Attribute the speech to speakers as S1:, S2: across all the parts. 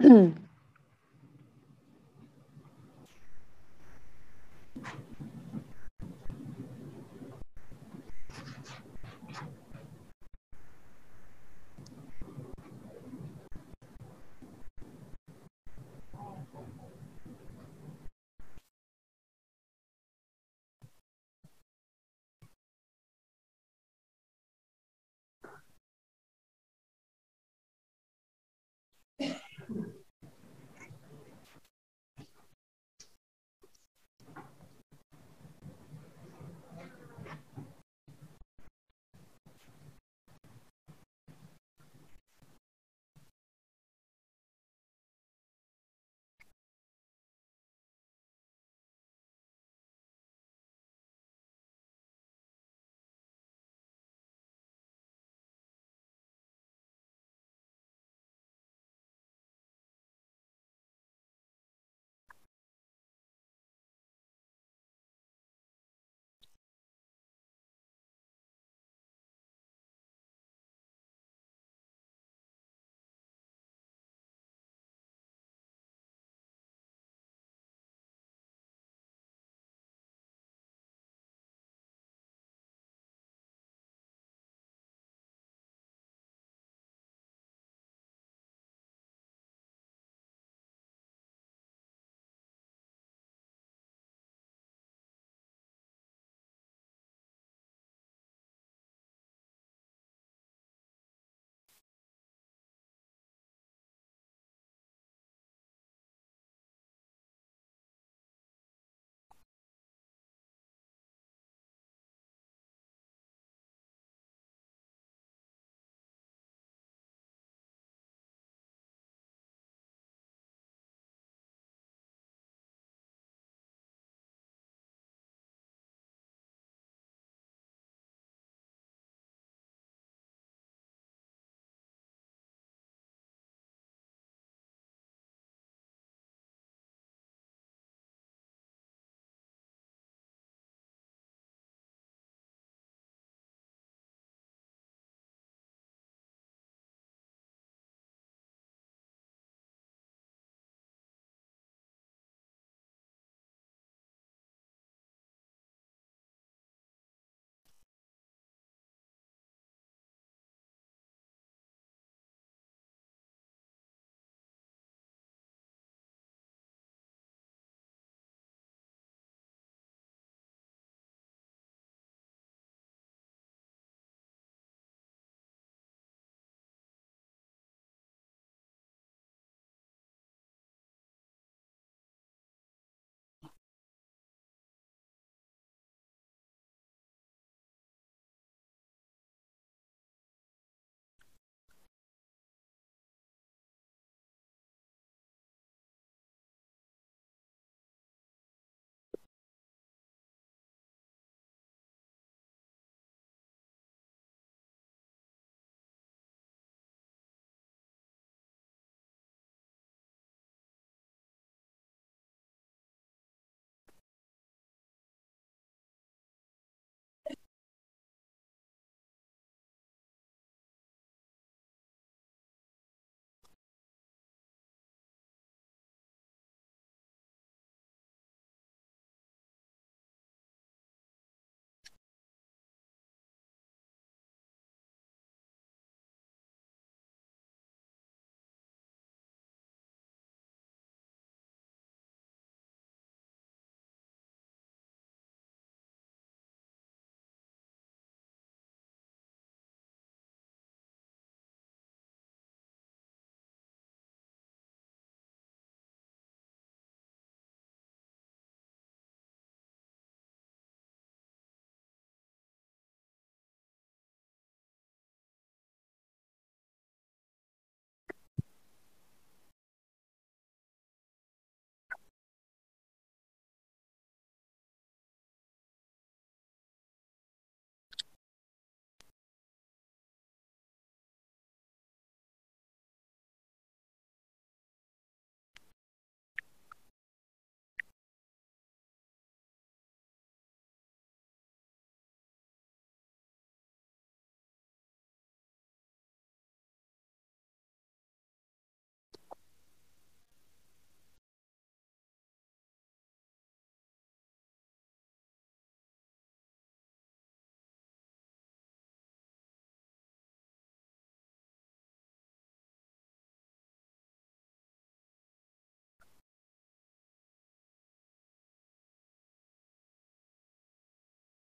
S1: 嗯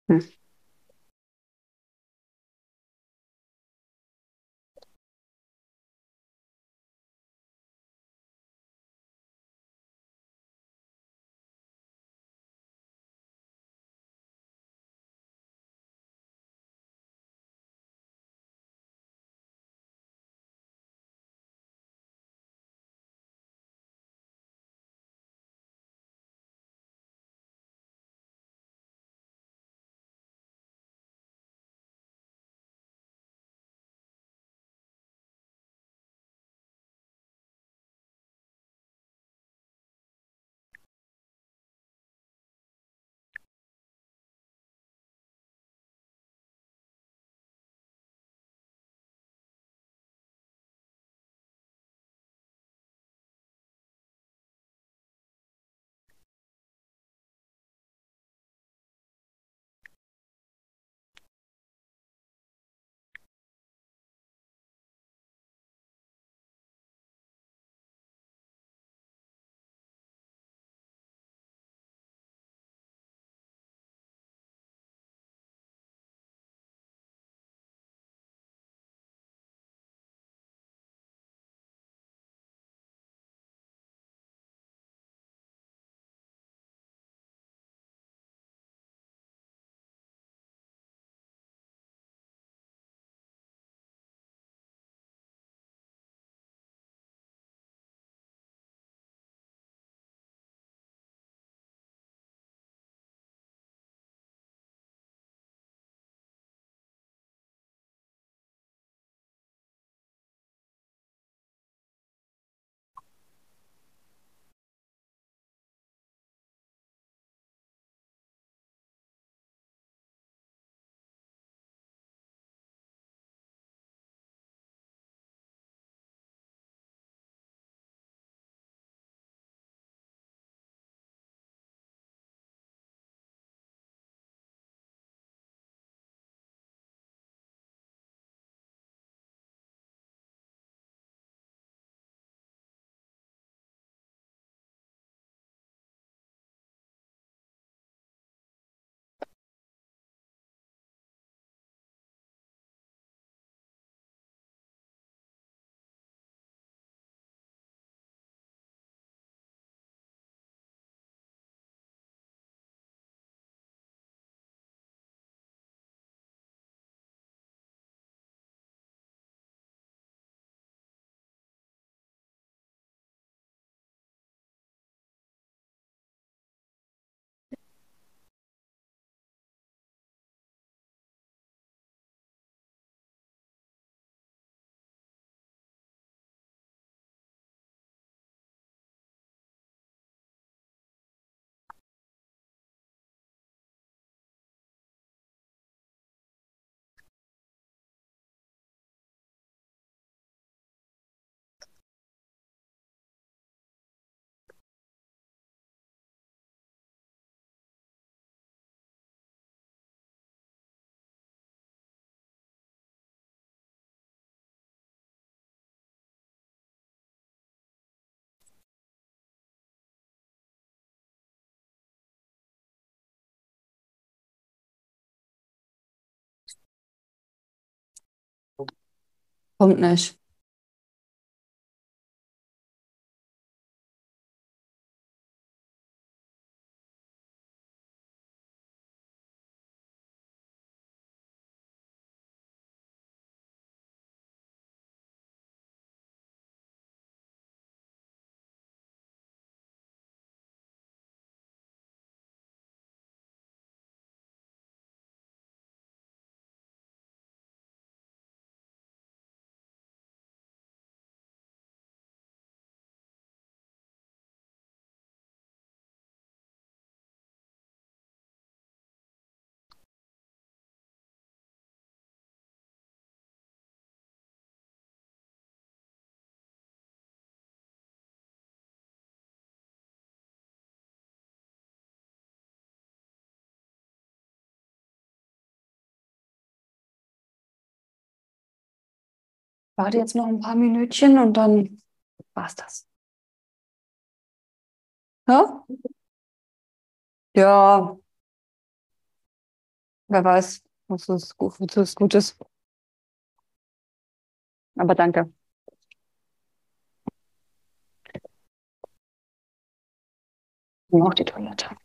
S1: Hm. Kommt nicht. Warte jetzt noch ein paar Minütchen und dann war's das. Ja? Ja. Wer weiß, was ist gut, es gut ist. Aber danke. Noch die Toilette.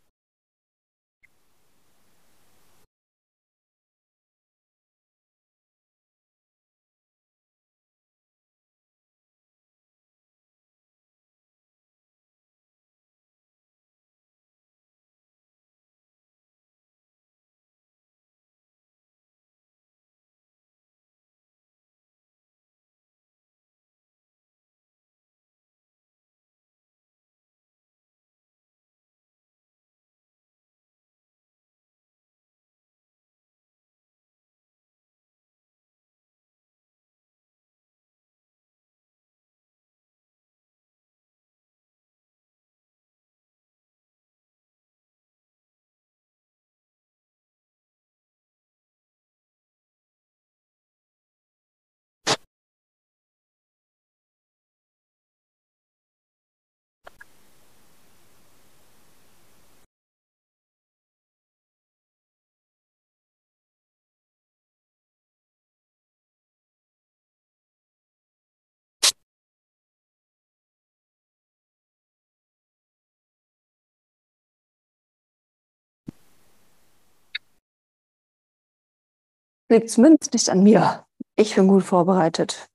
S1: Liegt zumindest nicht an mir. Ich bin gut vorbereitet.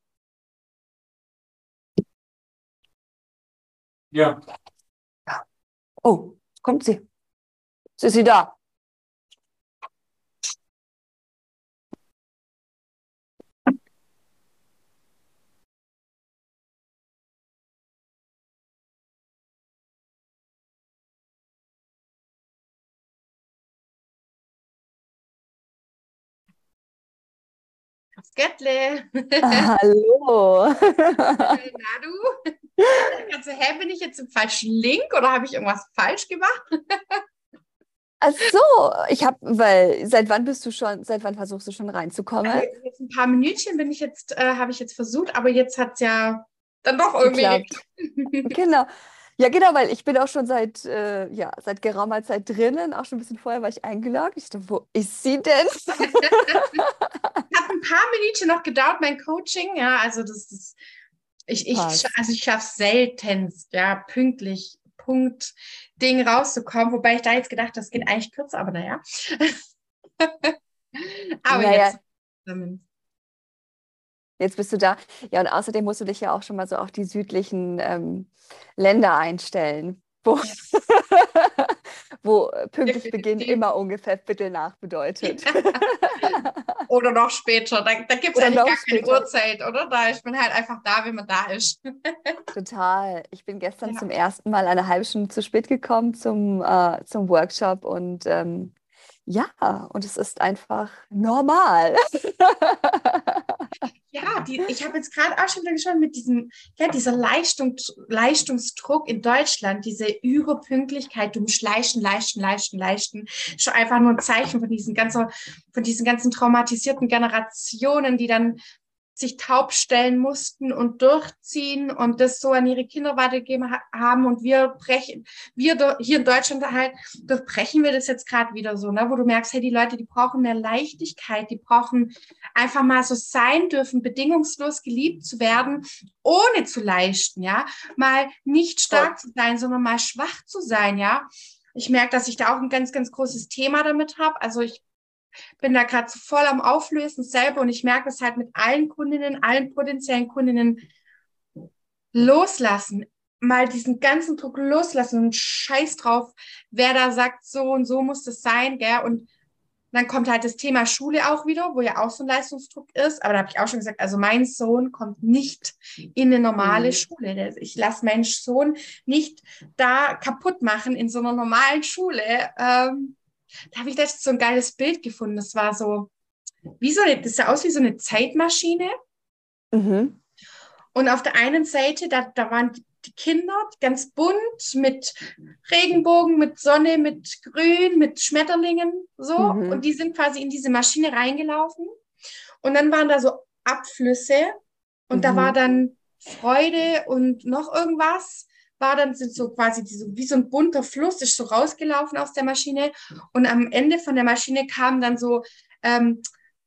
S2: Ja,
S1: Oh, kommt sie. Ist sie da.
S3: Göttle.
S1: Hallo.
S3: Na du? Also, hä, bin ich jetzt im falschen Link oder habe ich irgendwas falsch gemacht?
S1: Ach so, ich habe, weil seit wann bist du schon, seit wann versuchst du schon reinzukommen?
S3: Also jetzt ein paar Minütchen bin ich jetzt, äh, habe ich jetzt versucht, aber jetzt hat es ja dann doch irgendwie
S1: Geklappt. Genau. Ja, genau, weil ich bin auch schon seit, äh, ja, seit geraumer Zeit drinnen, auch schon ein bisschen vorher war ich eingeloggt. Ich dachte, wo ist sie denn?
S3: Hat ein paar Minütchen noch gedauert, mein Coaching. Ja, also das ist, ich, ich, also ich schaffe es seltenst, ja, pünktlich, Punkt, Ding rauszukommen. Wobei ich da jetzt gedacht, das geht eigentlich kürzer, aber naja. aber
S1: Naja.
S3: jetzt.
S1: Jetzt bist du da. Ja, und außerdem musst du dich ja auch schon mal so auf die südlichen ähm, Länder einstellen, wo, wo pünktlich Beginn immer ungefähr Viertel nach bedeutet.
S3: Oder noch später. Da, da gibt es eigentlich gar keine
S1: später.
S3: Uhrzeit, oder? Da ist man halt einfach da, wenn man da ist.
S1: Total. Ich bin gestern
S3: Ja.
S1: zum ersten Mal eine halbe Stunde zu spät gekommen zum, äh, zum Workshop und ähm, ja, und es ist einfach normal.
S3: Ja, die, ich habe jetzt gerade auch schon wieder geschaut mit diesem, ja, dieser Leistung, Leistungsdruck in Deutschland, diese Überpünktlichkeit, du musst leisten, leisten, leisten, leisten. Schon einfach nur ein Zeichen von diesen ganzen, von diesen ganzen traumatisierten Generationen, die dann sich taub stellen mussten und durchziehen und das so an ihre Kinder weitergegeben ha haben und wir brechen, wir hier in Deutschland halt, durchbrechen wir das jetzt gerade wieder so, ne, wo du merkst, hey, die Leute, die brauchen mehr Leichtigkeit, die brauchen einfach mal so sein dürfen, bedingungslos geliebt zu werden, ohne zu leisten, ja, mal nicht stark zu sein, sondern mal schwach zu sein, ja. Ich merke, dass ich da auch ein ganz, ganz großes Thema damit habe. Also ich bin da gerade so voll am Auflösen selber und ich merke es halt mit allen Kundinnen, allen potenziellen Kundinnen loslassen, mal diesen ganzen Druck loslassen und scheiß drauf, wer da sagt, so und so muss das sein, gell, und dann kommt halt das Thema Schule auch wieder, wo ja auch so ein Leistungsdruck ist. Aber da habe ich auch schon gesagt, also mein Sohn kommt nicht in eine normale
S1: Mhm.
S3: Schule. Ich lasse meinen Sohn nicht da kaputt machen in so einer normalen Schule. Ähm, da habe ich letztens so ein geiles Bild gefunden. Das war so, wie so eine, das sah aus wie so eine Zeitmaschine.
S1: Mhm.
S3: Und auf der einen Seite, da, da waren die Kinder ganz bunt mit Regenbogen, mit Sonne, mit Grün, mit Schmetterlingen, so.
S1: Mhm.
S3: Und die sind quasi in diese Maschine reingelaufen. Und dann waren da so Abflüsse und da
S1: Mhm.
S3: war dann Freude und noch irgendwas, war dann so quasi diese, wie so ein bunter Fluss, ist so rausgelaufen aus der Maschine. Und am Ende von der Maschine kamen dann so ähm,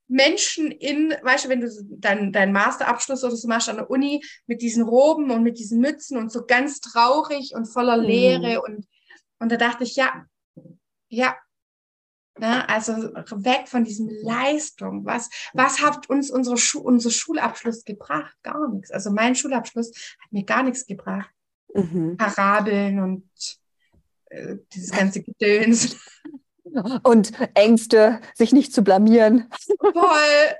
S3: Menschen in, weißt du, wenn du deinen dein Masterabschluss oder so machst an der Uni mit diesen Roben und mit diesen Mützen und so ganz traurig und voller Leere mhm. und, und da dachte ich, ja, ja, Ne? Also weg von diesem Leistung. Was, was hat uns unsere Schu unser Schulabschluss gebracht? Gar nichts. Also mein Schulabschluss hat mir gar nichts gebracht. Mhm. Parabeln und äh, dieses ganze Gedöns.
S1: Und Ängste, sich nicht zu blamieren.
S3: Voll.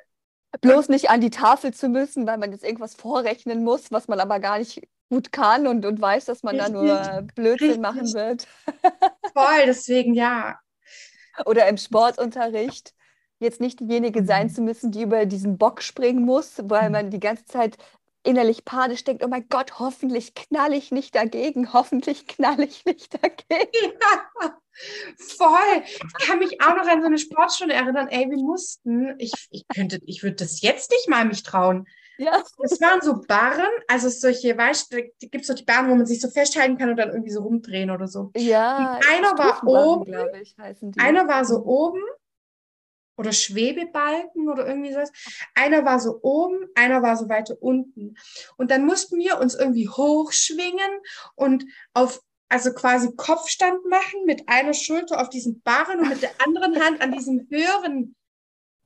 S1: Bloß nicht an die Tafel zu müssen, weil man jetzt irgendwas vorrechnen muss, was man aber gar nicht gut kann und, und weiß, dass man Richtig. da nur Blödsinn Richtig. machen wird.
S3: Voll, deswegen ja.
S1: Oder im Sportunterricht jetzt nicht diejenige sein mhm. zu müssen, die über diesen Bock springen muss, weil mhm. man die ganze Zeit innerlich panisch denkt, oh mein Gott, hoffentlich knall ich nicht dagegen, hoffentlich knall ich nicht dagegen. Ja,
S3: voll. Ich kann mich auch noch an so eine Sportstunde erinnern, ey, wir mussten, ich, ich könnte, ich würde das jetzt nicht mal mich trauen. Ja. Das waren so Barren, also solche, weißt du, gibt es so die Barren, wo man sich so festhalten kann und dann irgendwie so rumdrehen oder so.
S1: Ja.
S3: Und einer war oben, ich, einer war so oben oder Schwebebalken oder irgendwie sowas. Einer war so oben, einer war so weiter unten. Und dann mussten wir uns irgendwie hochschwingen und auf also quasi Kopfstand machen mit einer Schulter auf diesem Barren und mit der anderen Hand an diesem höheren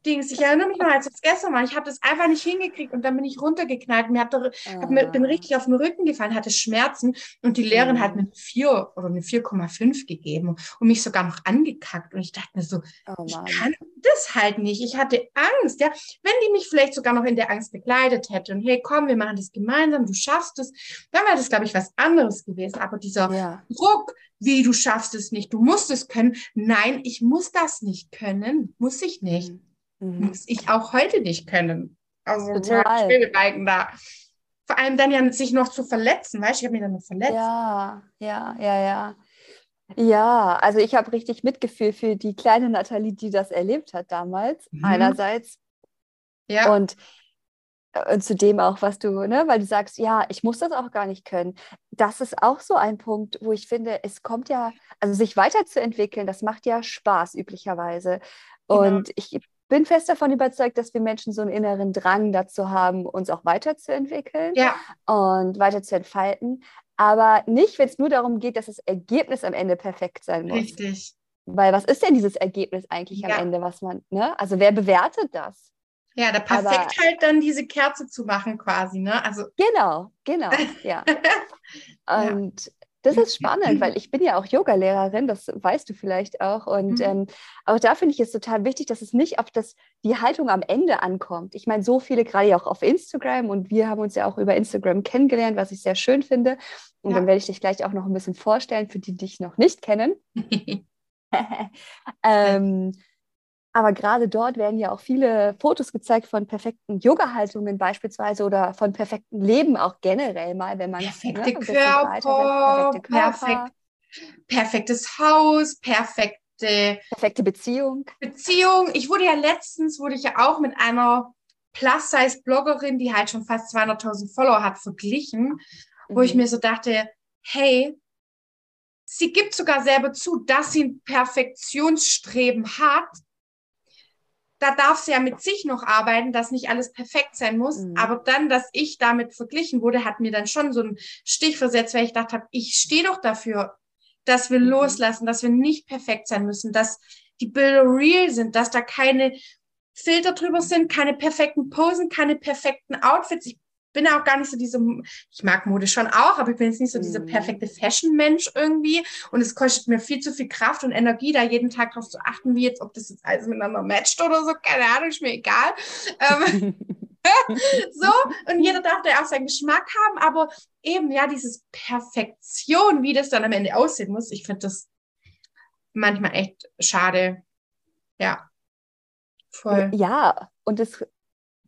S3: Dings. Ich erinnere mich noch, als das gestern war. Ich habe das einfach nicht hingekriegt und dann bin ich runtergeknallt. Mir hat, hab mir, bin richtig auf den Rücken gefallen, hatte Schmerzen und die Lehrerin hat mir eine 4 oder eine 4,5 gegeben und mich sogar noch angekackt. Und ich dachte mir so, oh ich kann das halt nicht. Ich hatte Angst. Ja, wenn die mich vielleicht sogar noch in der Angst begleitet hätte und hey, komm, wir machen das gemeinsam, du schaffst es, dann wäre das, glaube ich, was anderes gewesen. Aber dieser ja. Druck, wie du schaffst es nicht, du musst es können. Nein, ich muss das nicht können, muss ich nicht. Mhm. Mhm. Muss ich auch heute nicht können. Also Total. Schwebebalken da. Vor allem dann ja sich noch zu verletzen, weißt du, ich habe mich dann noch verletzt.
S1: Ja, ja, ja, ja. Ja, also ich habe richtig Mitgefühl für die kleine Nathalie, die das erlebt hat damals, mhm. einerseits. Ja. Und, äh, und zudem auch, was du, ne, weil du sagst, ja, ich muss das auch gar nicht können. Das ist auch so ein Punkt, wo ich finde, es kommt ja, also sich weiterzuentwickeln, das macht ja Spaß üblicherweise. Genau. Und genau. ich bin fest davon überzeugt, dass wir Menschen so einen inneren Drang dazu haben, uns auch weiterzuentwickeln ja. und weiter zu entfalten. Aber nicht, wenn es nur darum geht, dass das Ergebnis am Ende perfekt sein muss.
S3: Richtig.
S1: Weil was ist denn dieses Ergebnis eigentlich ja. am Ende, was man, ne? Also wer bewertet das?
S3: Ja, da perfekt Aber, halt dann diese Kerze zu machen quasi, ne? Also
S1: genau, genau, ja. Und das ist spannend, weil ich bin ja auch Yogalehrerin, das weißt du vielleicht auch. Und mhm. ähm, auch da finde ich es total wichtig, dass es nicht auf das, die Haltung am Ende ankommt. Ich meine, so viele gerade ja auch auf Instagram und wir haben uns ja auch über Instagram kennengelernt, was ich sehr schön finde. Und ja. dann werde ich dich gleich auch noch ein bisschen vorstellen, für die, die dich noch nicht kennen. ähm, aber gerade dort werden ja auch viele Fotos gezeigt von perfekten Yoga-Haltungen beispielsweise oder von perfektem Leben auch generell mal, wenn man
S3: perfekte, ne, Körper, perfekte Körper, perfekt, perfektes Haus, perfekte
S1: perfekte Beziehung.
S3: Beziehung. Ich wurde ja letztens wurde ich ja auch mit einer Plus-Size-Bloggerin, die halt schon fast 200.000 Follower hat, verglichen, mhm. wo ich mhm. mir so dachte, hey, sie gibt sogar selber zu, dass sie ein Perfektionsstreben hat, da darf sie ja mit sich noch arbeiten, dass nicht alles perfekt sein muss. Mhm. Aber dann, dass ich damit verglichen wurde, hat mir dann schon so einen Stich versetzt, weil ich dachte habe, ich stehe doch dafür, dass wir mhm. loslassen, dass wir nicht perfekt sein müssen, dass die Bilder real sind, dass da keine Filter drüber sind, keine perfekten Posen, keine perfekten Outfits. Ich bin auch gar nicht so diese, ich mag Mode schon auch, aber ich bin jetzt nicht so dieser mhm. perfekte Fashion-Mensch irgendwie. Und es kostet mir viel zu viel Kraft und Energie, da jeden Tag drauf zu achten, wie jetzt, ob das jetzt alles miteinander matcht oder so. Keine Ahnung, ist mir egal. Ähm, so, und jeder darf da auch seinen Geschmack haben, aber eben, ja, dieses Perfektion, wie das dann am Ende aussehen muss, ich finde das manchmal echt schade. Ja.
S1: Voll. Ja, und es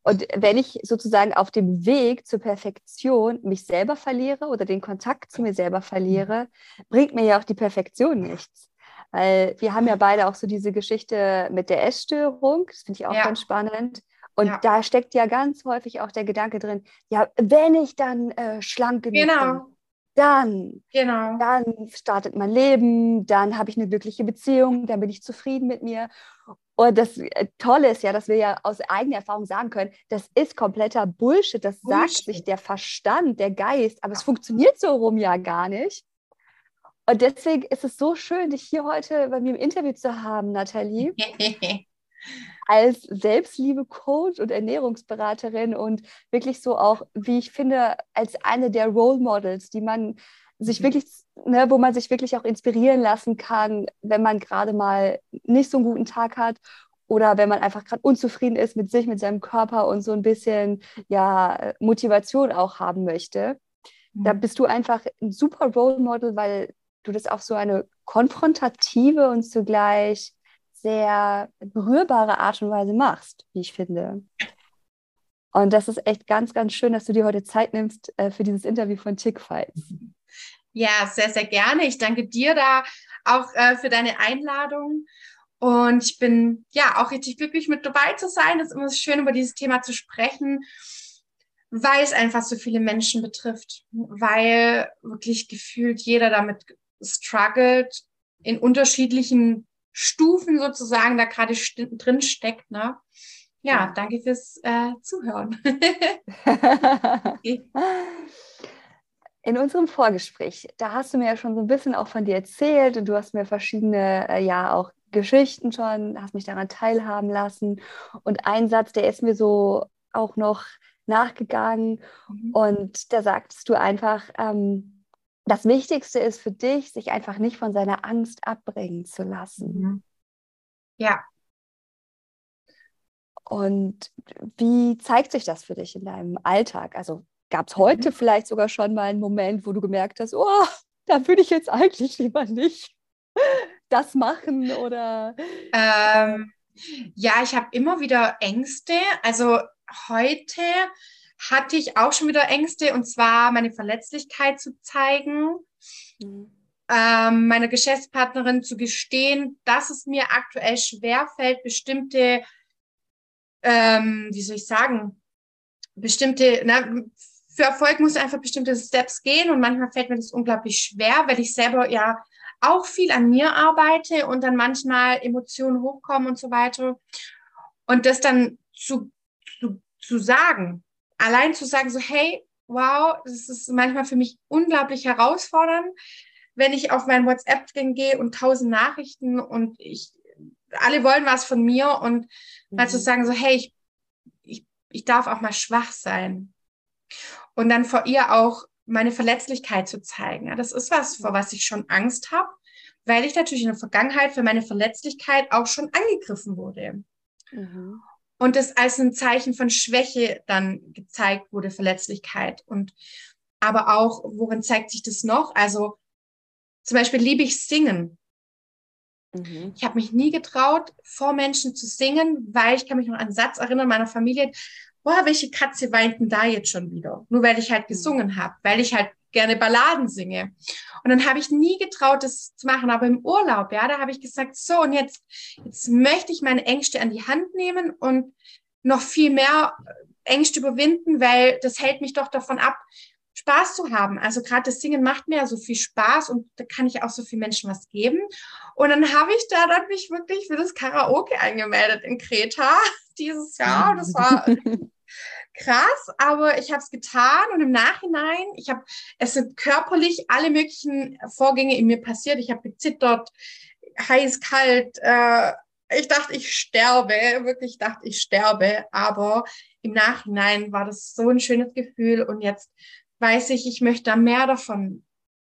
S1: und wenn ich sozusagen auf dem Weg zur Perfektion mich selber verliere oder den Kontakt zu mir selber verliere, bringt mir ja auch die Perfektion nichts. Weil wir haben ja beide auch so diese Geschichte mit der Essstörung, das finde ich auch ja. ganz spannend. Und ja. da steckt ja ganz häufig auch der Gedanke drin, ja, wenn ich dann äh, schlank genug genau. bin, dann, genau. dann startet mein Leben, dann habe ich eine glückliche Beziehung, dann bin ich zufrieden mit mir. Und das äh, Tolle ist ja, dass wir ja aus eigener Erfahrung sagen können, das ist kompletter Bullshit, das Bullshit. sagt sich der Verstand, der Geist, aber es funktioniert so rum ja gar nicht. Und deswegen ist es so schön, dich hier heute bei mir im Interview zu haben, Nathalie. als Selbstliebe-Coach und Ernährungsberaterin und wirklich so auch, wie ich finde, als eine der Role Models, die man sich mhm. wirklich, ne, wo man sich wirklich auch inspirieren lassen kann, wenn man gerade mal nicht so einen guten Tag hat oder wenn man einfach gerade unzufrieden ist mit sich, mit seinem Körper und so ein bisschen ja, Motivation auch haben möchte. Da mhm. bist du einfach ein super Role Model, weil du das auf so eine konfrontative und zugleich sehr berührbare Art und Weise machst, wie ich finde. Und das ist echt ganz, ganz schön, dass du dir heute Zeit nimmst äh, für dieses Interview von Chickfights.
S3: Ja, sehr, sehr gerne. Ich danke dir da auch äh, für deine Einladung. Und ich bin ja auch richtig glücklich, mit dabei zu sein. Es ist immer schön, über dieses Thema zu sprechen, weil es einfach so viele Menschen betrifft. Weil wirklich gefühlt jeder damit struggelt in unterschiedlichen Stufen sozusagen da gerade drin steckt. Ne? Ja, danke fürs äh, Zuhören.
S1: In unserem Vorgespräch, da hast du mir ja schon so ein bisschen auch von dir erzählt und du hast mir verschiedene, äh, ja, auch Geschichten schon, hast mich daran teilhaben lassen. Und ein Satz, der ist mir so auch noch nachgegangen. Mhm. Und da sagtest du einfach, ähm, das Wichtigste ist für dich, sich einfach nicht von seiner Angst abbringen zu lassen. Mhm.
S3: Ja.
S1: Und wie zeigt sich das für dich in deinem Alltag? Also gab es heute mhm. vielleicht sogar schon mal einen Moment, wo du gemerkt hast, oh, da würde ich jetzt eigentlich lieber nicht das machen oder?
S3: Ähm, ja, ich habe immer wieder Ängste. Also heute hatte ich auch schon wieder Ängste und zwar meine Verletzlichkeit zu zeigen, mhm. ähm, meiner Geschäftspartnerin zu gestehen, dass es mir aktuell schwerfällt, bestimmte, ähm, wie soll ich sagen, bestimmte, na, für Erfolg muss einfach bestimmte Steps gehen und manchmal fällt mir das unglaublich schwer, weil ich selber ja auch viel an mir arbeite und dann manchmal Emotionen hochkommen und so weiter. Und das dann zu, zu, zu sagen, allein zu sagen, so, hey, wow, das ist manchmal für mich unglaublich herausfordernd, wenn ich auf mein WhatsApp-Ding gehe und tausend Nachrichten und ich, alle wollen was von mir und mhm. mal zu sagen, so, hey, ich, ich, ich darf auch mal schwach sein. Und dann vor ihr auch meine Verletzlichkeit zu zeigen. Ja, das ist was, vor was ich schon Angst habe, weil ich natürlich in der Vergangenheit für meine Verletzlichkeit auch schon angegriffen wurde. Mhm und das als ein Zeichen von Schwäche dann gezeigt wurde, Verletzlichkeit. Und aber auch, worin zeigt sich das noch? Also zum Beispiel liebe ich Singen. Mhm. Ich habe mich nie getraut, vor Menschen zu singen, weil ich kann mich noch an einen Satz erinnern meiner Familie, boah, welche Katze weint denn da jetzt schon wieder? Nur weil ich halt mhm. gesungen habe, weil ich halt gerne Balladen singe. Und dann habe ich nie getraut, das zu machen. Aber im Urlaub, ja, da habe ich gesagt, so, und jetzt, jetzt möchte ich meine Ängste an die Hand nehmen und noch viel mehr Ängste überwinden, weil das hält mich doch davon ab, Spaß zu haben. Also gerade das Singen macht mir ja so viel Spaß und da kann ich auch so vielen Menschen was geben. Und dann habe ich da dann mich wirklich für das Karaoke angemeldet in Kreta dieses Jahr. Das war krass, aber ich habe es getan und im Nachhinein, ich habe, es sind körperlich alle möglichen Vorgänge in mir passiert. Ich habe gezittert, heiß, kalt. Äh, ich dachte, ich sterbe, wirklich dachte, ich sterbe, aber im Nachhinein war das so ein schönes Gefühl und jetzt weiß ich, ich möchte da mehr davon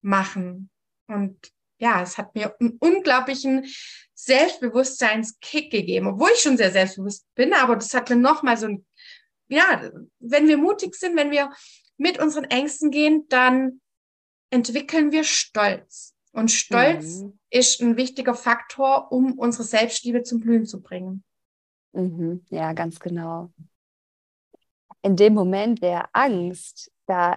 S3: machen. Und ja, es hat mir einen unglaublichen Selbstbewusstseinskick gegeben, obwohl ich schon sehr selbstbewusst bin, aber das hat mir nochmal so ein ja, wenn wir mutig sind, wenn wir mit unseren Ängsten gehen, dann entwickeln wir Stolz. Und Stolz mhm. ist ein wichtiger Faktor, um unsere Selbstliebe zum Blühen zu bringen.
S1: Mhm. Ja, ganz genau. In dem Moment der Angst, da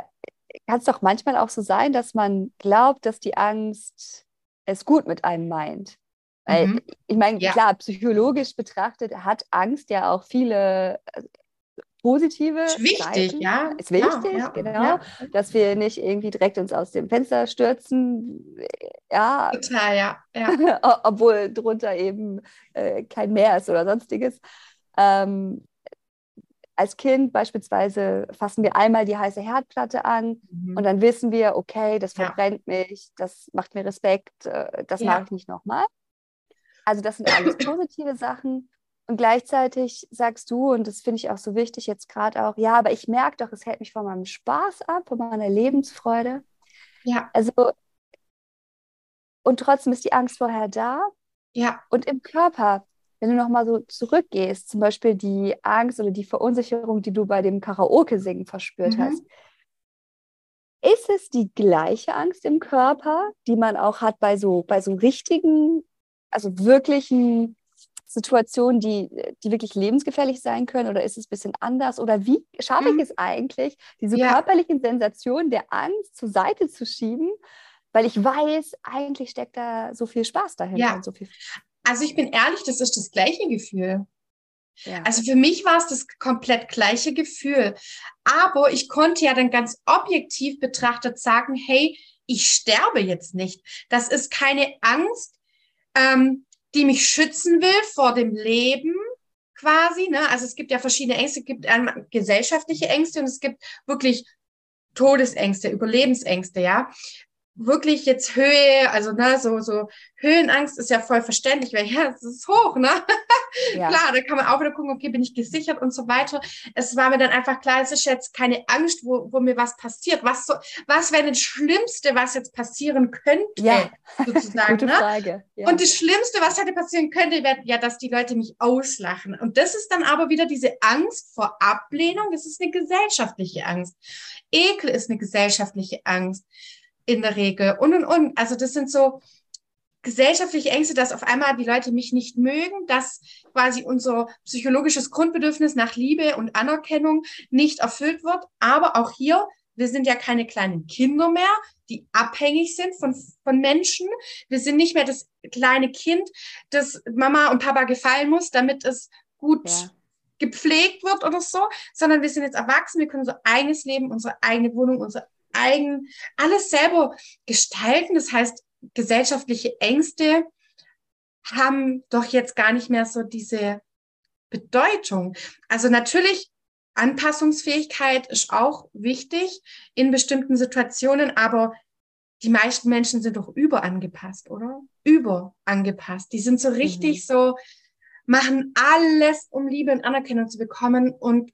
S1: kann es doch manchmal auch so sein, dass man glaubt, dass die Angst es gut mit einem meint. Weil, mhm. ich meine, ja. klar, psychologisch betrachtet hat Angst ja auch viele positive.
S3: Ist wichtig,
S1: Seiten.
S3: ja.
S1: Ist wichtig, ja, genau. Ja. Dass wir nicht irgendwie direkt uns aus dem Fenster stürzen. Ja.
S3: Total, ja. ja.
S1: Obwohl drunter eben äh, kein Meer ist oder sonstiges. Ähm, als Kind beispielsweise fassen wir einmal die heiße Herdplatte an mhm. und dann wissen wir, okay, das verbrennt ja. mich, das macht mir Respekt, äh, das ja. mache ich nicht nochmal. Also das sind alles positive Sachen. Und gleichzeitig sagst du, und das finde ich auch so wichtig jetzt gerade auch, ja, aber ich merke doch, es hält mich von meinem Spaß ab, von meiner Lebensfreude.
S3: Ja.
S1: Also, und trotzdem ist die Angst vorher da.
S3: Ja.
S1: Und im Körper wenn du nochmal so zurückgehst, zum Beispiel die Angst oder die Verunsicherung, die du bei dem Karaoke-Singen verspürt mhm. hast, ist es die gleiche Angst im Körper, die man auch hat bei so, bei so richtigen, also wirklichen Situationen, die, die wirklich lebensgefährlich sein können? Oder ist es ein bisschen anders? Oder wie schaffe ich mhm. es eigentlich, diese ja. körperlichen Sensationen der Angst zur Seite zu schieben? Weil ich weiß, eigentlich steckt da so viel Spaß dahinter.
S3: Ja.
S1: So viel
S3: also ich bin ehrlich, das ist das gleiche Gefühl. Ja. Also für mich war es das komplett gleiche Gefühl. Aber ich konnte ja dann ganz objektiv betrachtet sagen, hey, ich sterbe jetzt nicht. Das ist keine Angst, ähm, die mich schützen will vor dem Leben quasi. Ne? Also es gibt ja verschiedene Ängste. Es gibt ähm, gesellschaftliche Ängste und es gibt wirklich Todesängste, Überlebensängste, ja wirklich jetzt Höhe, also ne, so, so Höhenangst ist ja voll verständlich, weil ja, es ist hoch, ne? Ja. klar, da kann man auch wieder gucken, okay, bin ich gesichert und so weiter. Es war mir dann einfach klar, es ist jetzt keine Angst, wo, wo mir was passiert. Was, so, was wäre das Schlimmste, was jetzt passieren könnte,
S1: ja.
S3: sozusagen.
S1: Gute
S3: ne?
S1: Frage.
S3: Ja. Und das Schlimmste, was hätte passieren könnte, wäre ja, dass die Leute mich auslachen. Und das ist dann aber wieder diese Angst vor Ablehnung. Das ist eine gesellschaftliche Angst. Ekel ist eine gesellschaftliche Angst in der Regel und und und. Also das sind so gesellschaftliche Ängste, dass auf einmal die Leute mich nicht mögen, dass quasi unser psychologisches Grundbedürfnis nach Liebe und Anerkennung nicht erfüllt wird. Aber auch hier, wir sind ja keine kleinen Kinder mehr, die abhängig sind von, von Menschen. Wir sind nicht mehr das kleine Kind, das Mama und Papa gefallen muss, damit es gut ja. gepflegt wird oder so, sondern wir sind jetzt erwachsen, wir können unser eigenes Leben, unsere eigene Wohnung, unser eigen, alles selber gestalten. Das heißt, gesellschaftliche Ängste haben doch jetzt gar nicht mehr so diese Bedeutung. Also natürlich, Anpassungsfähigkeit ist auch wichtig in bestimmten Situationen, aber die meisten Menschen sind doch überangepasst, oder? Überangepasst. Die sind so richtig mhm. so, machen alles, um Liebe und Anerkennung zu bekommen und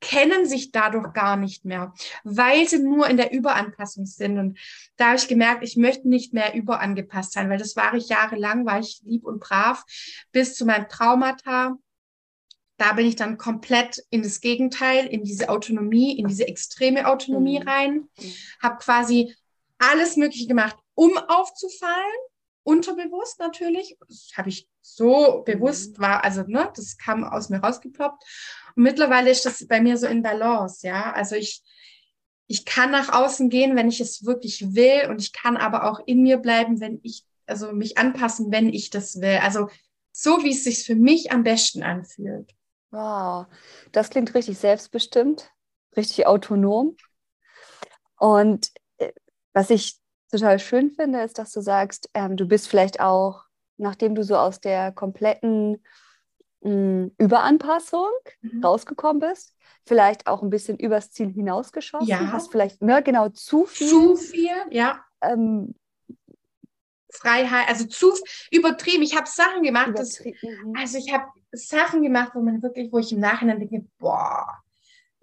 S3: kennen sich dadurch gar nicht mehr, weil sie nur in der Überanpassung sind. Und da habe ich gemerkt, ich möchte nicht mehr überangepasst sein, weil das war ich jahrelang, war ich lieb und brav bis zu meinem Traumata. Da bin ich dann komplett in das Gegenteil, in diese Autonomie, in diese extreme Autonomie mhm. rein, mhm. habe quasi alles Mögliche gemacht, um aufzufallen, unterbewusst natürlich. Das habe ich so bewusst mhm. war, also ne, das kam aus mir rausgeploppt. Und mittlerweile ist das bei mir so in Balance, ja. Also ich, ich kann nach außen gehen, wenn ich es wirklich will, und ich kann aber auch in mir bleiben, wenn ich, also mich anpassen, wenn ich das will. Also so, wie es sich für mich am besten anfühlt.
S1: Wow, das klingt richtig selbstbestimmt, richtig autonom. Und äh, was ich total schön finde, ist, dass du sagst, ähm, du bist vielleicht auch, nachdem du so aus der kompletten Überanpassung mhm. rausgekommen bist, vielleicht auch ein bisschen übers Ziel hinausgeschossen, ja. hast vielleicht ne, genau zu viel.
S3: Zu viel, ja. Ähm, Freiheit, also zu übertrieben. Ich habe Sachen gemacht, das, mhm. also ich habe Sachen gemacht, wo man wirklich, wo ich im Nachhinein denke, boah,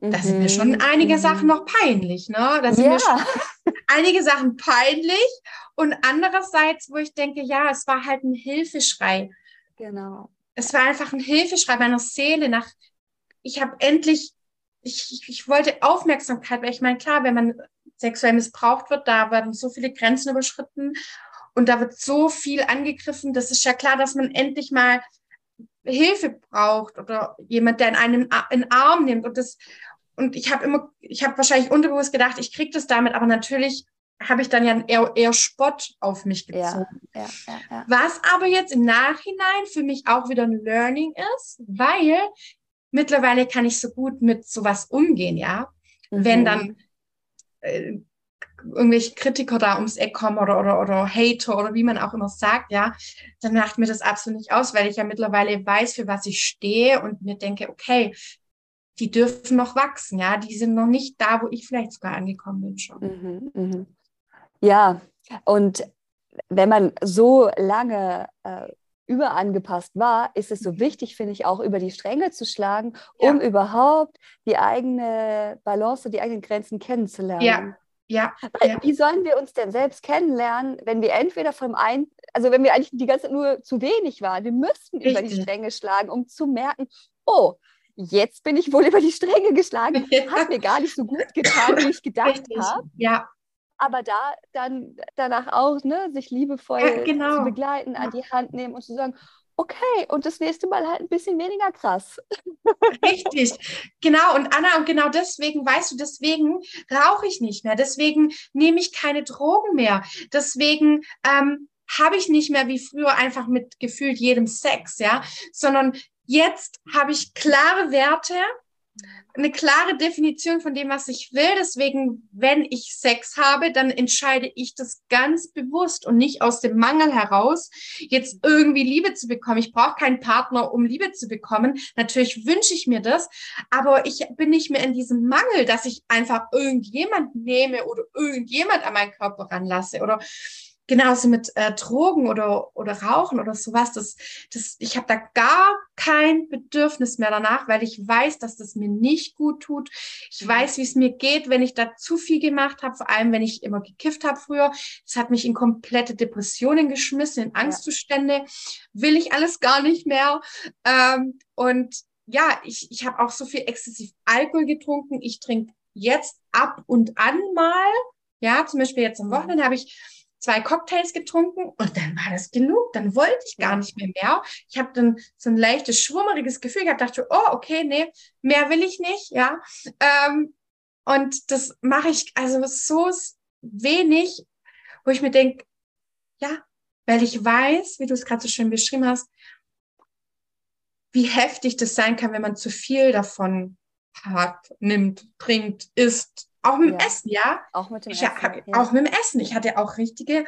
S3: mhm. da sind mir schon mhm. einige mhm. Sachen noch peinlich, ne? Da sind ja. mir schon einige Sachen peinlich und andererseits, wo ich denke, ja, es war halt ein Hilfeschrei.
S1: Genau
S3: es war einfach ein Hilfeschrei meiner Seele nach, ich habe endlich, ich, ich, wollte Aufmerksamkeit, weil ich meine, klar, wenn man sexuell missbraucht wird, da werden so viele Grenzen überschritten und da wird so viel angegriffen, das ist ja klar, dass man endlich mal Hilfe braucht oder jemand, der in einen in Arm nimmt und das und ich habe immer, ich habe wahrscheinlich unterbewusst gedacht, ich kriege das damit, aber natürlich habe ich dann ja eher, eher Spott auf mich gezogen. Ja, ja, ja, Was aber jetzt im Nachhinein für mich auch wieder ein Learning ist, weil mittlerweile kann ich so gut mit sowas umgehen, ja. Mhm. Wenn dann äh, irgendwelche Kritiker da ums Eck kommen oder, oder, oder Hater oder wie man auch immer sagt, ja, dann macht mir das absolut nicht aus, weil ich ja mittlerweile weiß, für was ich stehe und mir denke, okay, die dürfen noch wachsen, ja, die sind noch nicht da, wo ich vielleicht sogar angekommen bin schon.
S1: Mhm, mh. Ja, und wenn man so lange äh, überangepasst war, ist es so mhm. wichtig, finde ich, auch über die Stränge zu schlagen, um ja. überhaupt die eigene Balance, die eigenen Grenzen kennenzulernen.
S3: Ja. Ja,
S1: Weil, ja. Wie sollen wir uns denn selbst kennenlernen, wenn wir entweder vom einen, also wenn wir eigentlich die ganze Zeit nur zu wenig waren, wir müssten Richtig. über die Stränge schlagen, um zu merken, oh, jetzt bin ich wohl über die Stränge geschlagen, ja. hat mir gar nicht so gut getan, wie ich gedacht habe.
S3: Ja.
S1: Aber da dann danach auch, ne, sich liebevoll ja, genau. zu begleiten, an die Hand nehmen und zu sagen, okay, und das nächste Mal halt ein bisschen weniger krass.
S3: Richtig, genau. Und Anna, und genau deswegen, weißt du, deswegen rauche ich nicht mehr, deswegen nehme ich keine Drogen mehr, deswegen ähm, habe ich nicht mehr wie früher einfach mit gefühlt jedem Sex, ja, sondern jetzt habe ich klare Werte, eine klare Definition von dem, was ich will. Deswegen, wenn ich Sex habe, dann entscheide ich das ganz bewusst und nicht aus dem Mangel heraus, jetzt irgendwie Liebe zu bekommen. Ich brauche keinen Partner, um Liebe zu bekommen. Natürlich wünsche ich mir das, aber ich bin nicht mehr in diesem Mangel, dass ich einfach irgendjemand nehme oder irgendjemand an meinen Körper ranlasse oder genauso mit äh, Drogen oder, oder Rauchen oder sowas. Das, das, ich habe da gar kein Bedürfnis mehr danach, weil ich weiß, dass das mir nicht gut tut. Ich mhm. weiß, wie es mir geht, wenn ich da zu viel gemacht habe, vor allem wenn ich immer gekifft habe früher. Es hat mich in komplette Depressionen geschmissen, in Angstzustände. Ja. Will ich alles gar nicht mehr. Ähm, und ja, ich, ich habe auch so viel exzessiv Alkohol getrunken. Ich trinke jetzt ab und an mal. Ja, zum Beispiel jetzt am mhm. Wochenende habe ich zwei Cocktails getrunken und dann war das genug. Dann wollte ich gar nicht mehr mehr. Ich habe dann so ein leichtes, schwummeriges Gefühl gehabt, dachte, oh, okay, nee, mehr will ich nicht, ja. Ähm, und das mache ich also so wenig, wo ich mir denke, ja, weil ich weiß, wie du es gerade so schön beschrieben hast, wie heftig das sein kann, wenn man zu viel davon hat, nimmt, trinkt, isst, auch mit dem ja. Essen, ja?
S1: Auch mit dem
S3: ich, Essen. Ja. Auch mit dem Essen. Ich hatte auch richtige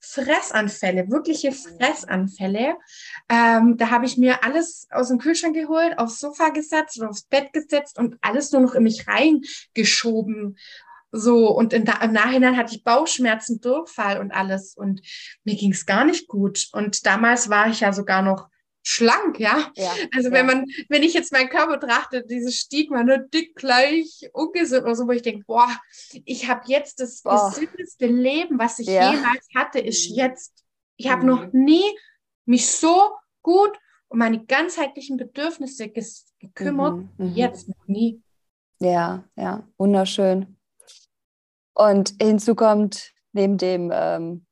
S3: Fressanfälle, wirkliche Fressanfälle. Ähm, da habe ich mir alles aus dem Kühlschrank geholt, aufs Sofa gesetzt oder aufs Bett gesetzt und alles nur noch in mich reingeschoben. So, und im Nachhinein hatte ich Bauchschmerzen, Durchfall und alles. Und mir ging es gar nicht gut. Und damals war ich ja sogar noch schlank, ja. ja also wenn ja. man, wenn ich jetzt meinen Körper betrachte, dieses Stigma, nur dick, gleich, ungesund oder so, wo ich denke, boah, ich habe jetzt das boah. gesündeste Leben, was ich ja. jemals hatte, ist mhm. jetzt. Ich habe mhm. noch nie mich so gut um meine ganzheitlichen Bedürfnisse gekümmert, mhm. mhm. jetzt noch nie.
S1: Ja, ja, wunderschön. Und hinzu kommt neben dem ähm,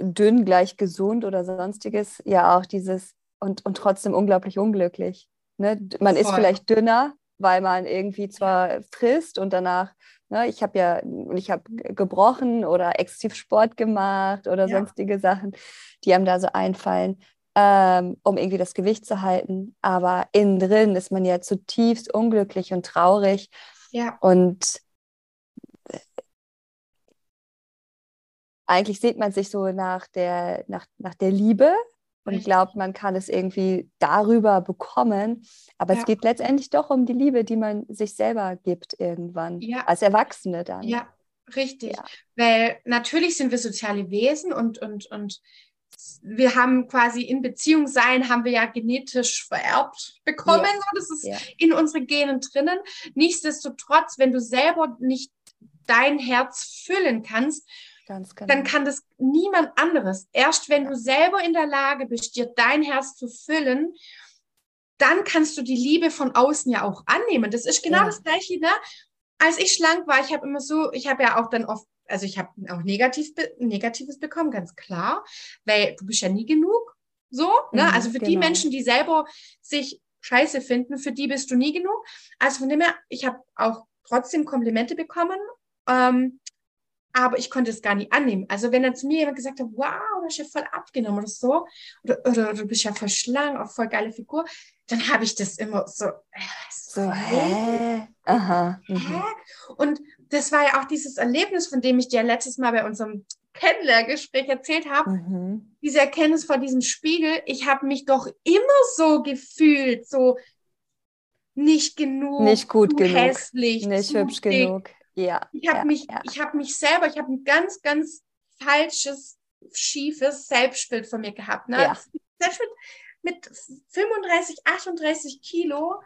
S1: dünn gleich gesund oder sonstiges, ja auch dieses und, und trotzdem unglaublich unglücklich. Ne? Man Voll. ist vielleicht dünner, weil man irgendwie zwar frisst und danach, ne, ich habe ja, ich habe gebrochen oder exzessiv Sport gemacht oder ja. sonstige Sachen, die einem da so einfallen, ähm, um irgendwie das Gewicht zu halten. Aber innen drin ist man ja zutiefst unglücklich und traurig.
S3: Ja.
S1: Und eigentlich sieht man sich so nach der, nach, nach der Liebe und glaubt, man kann es irgendwie darüber bekommen. Aber ja. es geht letztendlich doch um die Liebe, die man sich selber gibt irgendwann, ja. als Erwachsene dann.
S3: Ja, richtig. Ja. Weil natürlich sind wir soziale Wesen und, und, und wir haben quasi in Beziehung sein, haben wir ja genetisch vererbt bekommen. Ja. Das ist ja. in unseren Genen drinnen. Nichtsdestotrotz, wenn du selber nicht dein Herz füllen kannst, Genau. Dann kann das niemand anderes. Erst wenn du selber in der Lage bist, dir dein Herz zu füllen, dann kannst du die Liebe von außen ja auch annehmen. Das ist genau ja. das Gleiche. Ne? Als ich schlank war, ich habe immer so, ich habe ja auch dann oft, also ich habe auch negativ, Negatives bekommen, ganz klar, weil du bist ja nie genug. So, ne? Mhm, also für genau. die Menschen, die selber sich scheiße finden, für die bist du nie genug. Also von dem her, ich habe auch trotzdem Komplimente bekommen. Ähm, aber ich konnte es gar nicht annehmen. Also wenn dann zu mir jemand gesagt hat, wow, du hast ja voll abgenommen oder so, oder, oder, du bist ja voll schlank, auch voll geile Figur, dann habe ich das immer so, äh, so, hä? Aha. Hä? Mhm. Und das war ja auch dieses Erlebnis, von dem ich dir letztes Mal bei unserem Kennenlerngespräch erzählt habe. Mhm. Diese Erkenntnis vor diesem Spiegel, ich habe mich doch immer so gefühlt, so nicht genug,
S1: nicht gut genug,
S3: hässlich,
S1: nicht hübsch dick. genug. Ja.
S3: Ich habe
S1: ja,
S3: mich,
S1: ja.
S3: ich habe mich selber, ich habe ein ganz, ganz falsches, schiefes Selbstbild von mir gehabt. Ne?
S1: Ja.
S3: Selbst mit, mit 35, 38 Kilo,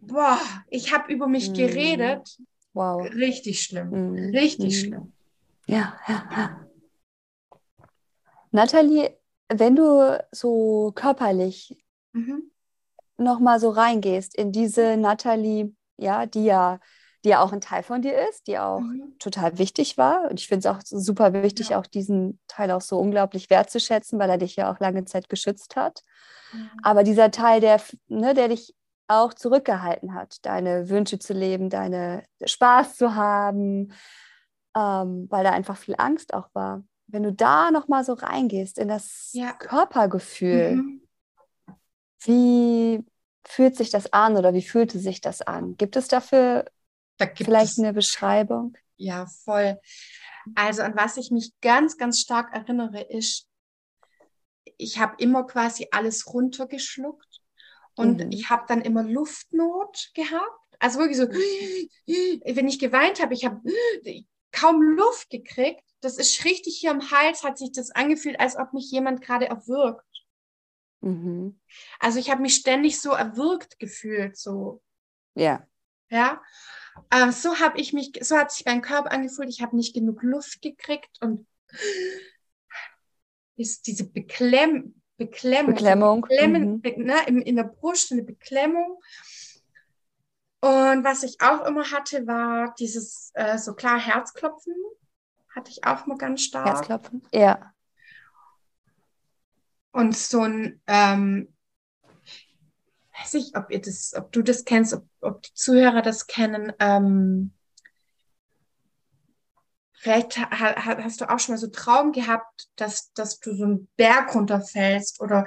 S3: boah, ich habe über mich mm. geredet.
S1: Wow.
S3: Richtig schlimm. Mm. Richtig mm. schlimm.
S1: Ja, ja, ja. Nathalie, wenn du so körperlich mhm. nochmal so reingehst in diese Nathalie, ja, die ja die ja auch ein Teil von dir ist, die auch mhm. total wichtig war. Und ich finde es auch super wichtig, ja. auch diesen Teil auch so unglaublich wertzuschätzen, weil er dich ja auch lange Zeit geschützt hat. Mhm. Aber dieser Teil, der, ne, der dich auch zurückgehalten hat, deine Wünsche zu leben, deine Spaß zu haben, ähm, weil da einfach viel Angst auch war. Wenn du da nochmal so reingehst in das ja. Körpergefühl, mhm. wie fühlt sich das an oder wie fühlte sich das an? Gibt es dafür Vielleicht eine Beschreibung?
S3: Ja, voll. Also an was ich mich ganz, ganz stark erinnere, ist, ich habe immer quasi alles runtergeschluckt und mhm. ich habe dann immer Luftnot gehabt. Also wirklich so, wenn ich geweint habe, ich habe kaum Luft gekriegt. Das ist richtig hier am Hals, hat sich das angefühlt, als ob mich jemand gerade erwürgt. Mhm. Also ich habe mich ständig so erwürgt gefühlt, so.
S1: Ja.
S3: Ja. Ähm, so habe ich mich, so hat sich mein Körper angefühlt. Ich habe nicht genug Luft gekriegt und ist diese Beklemm, Beklemmung,
S1: Beklemmung.
S3: Beklemmen, mhm. be, ne, in, in der Brust eine Beklemmung. Und was ich auch immer hatte, war dieses äh, so klar Herzklopfen. Hatte ich auch mal ganz stark.
S1: Herzklopfen, ja.
S3: Und so ein ähm, weiß ich, ob ihr das, ob du das kennst, ob, ob die Zuhörer das kennen. Ähm, vielleicht ha, hast du auch schon mal so Traum gehabt, dass, dass du so einen Berg runterfällst oder